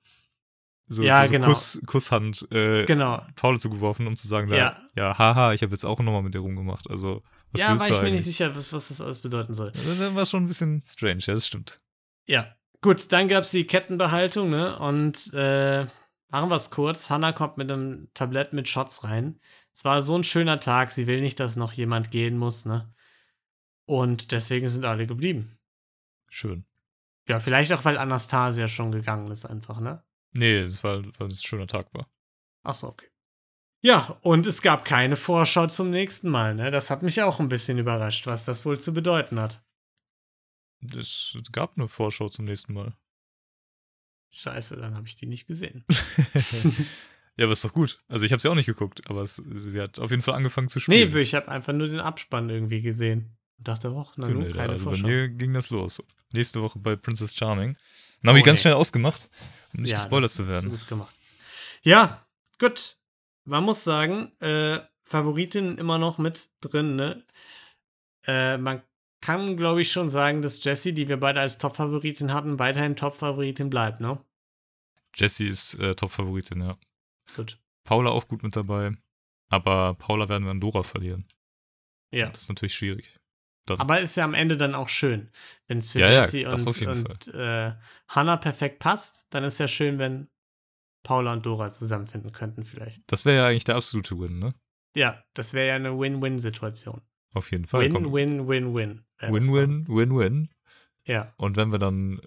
so, Ja, so genau. Kuss, Kusshand äh, Genau. Paula zugeworfen, um zu sagen, Ja. ja, ja haha, ich habe jetzt auch nochmal mit dir rumgemacht. Also, was ja, war ich mir nicht sicher, was, was das alles bedeuten soll. Das war schon ein bisschen strange, ja, das stimmt. Ja, gut, dann gab es die Kettenbehaltung, ne? Und äh, machen wir es kurz. Hannah kommt mit einem Tablett mit Shots rein. Es war so ein schöner Tag, sie will nicht, dass noch jemand gehen muss, ne? Und deswegen sind alle geblieben. Schön. Ja, vielleicht auch, weil Anastasia schon gegangen ist, einfach, ne? Nee, es war, weil es ein schöner Tag war. Achso, okay. Ja, und es gab keine Vorschau zum nächsten Mal, ne? Das hat mich auch ein bisschen überrascht, was das wohl zu bedeuten hat. Es gab eine Vorschau zum nächsten Mal. Scheiße, dann habe ich die nicht gesehen. ja, aber ist doch gut. Also ich habe sie auch nicht geguckt, aber es, sie hat auf jeden Fall angefangen zu spielen. Nee, ich habe einfach nur den Abspann irgendwie gesehen. Und dachte, och, na nun, Nee, keine also bei Vorschau. mir ging das los. Nächste Woche bei Princess Charming. Dann habe ich Oh, ganz nee. schnell ausgemacht, um nicht Ja, gespoilert zu werden. gut gemacht. Ja, gut. Man muss sagen, äh, Favoritin immer noch mit drin, ne? Äh, man kann, glaube ich, schon sagen, dass Jessie, die wir beide als Top-Favoritin hatten, weiterhin Top-Favoritin bleibt, ne? Jessie ist äh, Top-Favoritin, ja. Gut. Paula auch gut mit dabei. Aber Paula werden wir an Dora verlieren. Ja. Das ist natürlich schwierig. Dann, Aber ist ja am Ende dann auch schön. Wenn es für Ja, ja, Jessie das und, und äh, Hannah perfekt passt, dann ist ja schön, wenn Paula und Dora zusammenfinden könnten, vielleicht. das wäre ja eigentlich der absolute Win, ne? Ja, das wäre ja eine Win-Win-Situation. Auf jeden Fall. Win-Win-Win-Win. wäre das dann. Win-Win, Win-Win. Ja. Und wenn wir dann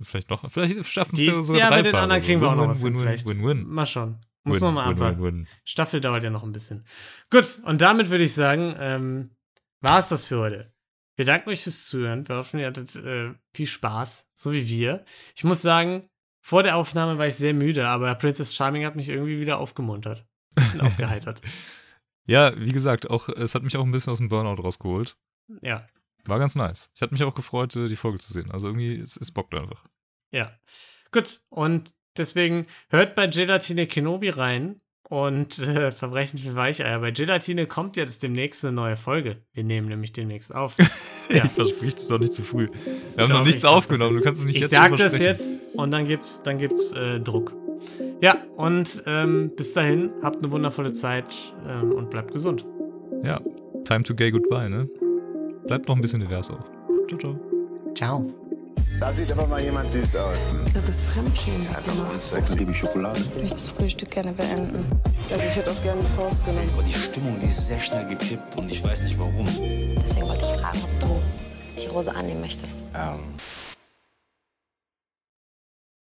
vielleicht noch, vielleicht schaffen es Die, ja sogar ja, bei den anderen kriegen wir auch noch was hin, Win-win, vielleicht. Win-win. Mal schauen. Muss man mal abwarten. Staffel dauert ja noch ein bisschen. Gut, und damit würde ich sagen, ähm, war es das für heute. Wir danken euch fürs Zuhören. Wir hoffen, ihr hattet äh, viel Spaß, so wie wir. Ich muss sagen, vor der Aufnahme war ich sehr müde, aber Princess Charming hat mich irgendwie wieder aufgemuntert. Bisschen aufgeheitert. Ja, wie gesagt, auch, es hat mich auch ein bisschen aus dem Burnout rausgeholt. Ja, War ganz nice. Ich hatte mich auch gefreut, äh, die Folge zu sehen. Also irgendwie, es, es bockt einfach. ja. Gut, und deswegen hört bei Gelatine Kenobi rein und äh, Verbrechen für Weicheier. Bei Gelatine kommt jetzt demnächst eine neue Folge. Wir nehmen nämlich demnächst auf. Ja. Ich versprich das doch nicht zu früh. Wir haben Doch, noch nichts ich sag aufgenommen. Du kannst es nicht ich jetzt sag schon das jetzt und dann gibt's, dann gibt's äh, Druck. Ja, und ähm, bis dahin, habt eine wundervolle Zeit ähm, und bleibt gesund. Ja, time to gay goodbye, ne? Bleibt noch ein bisschen divers auch. Ciao, ciao. Ciao. Da sieht aber mal jemand süß aus. Das ist Fremdschämen. Einfach nur Sex. Liebe Schokolade. Ich möchte das Frühstück gerne beenden. Also ich hätte auch gerne die Faust genommen. Aber die Stimmung, die ist sehr schnell gekippt und ich weiß nicht warum. Deswegen wollte ich fragen, ob du die Rose annehmen möchtest. Ähm,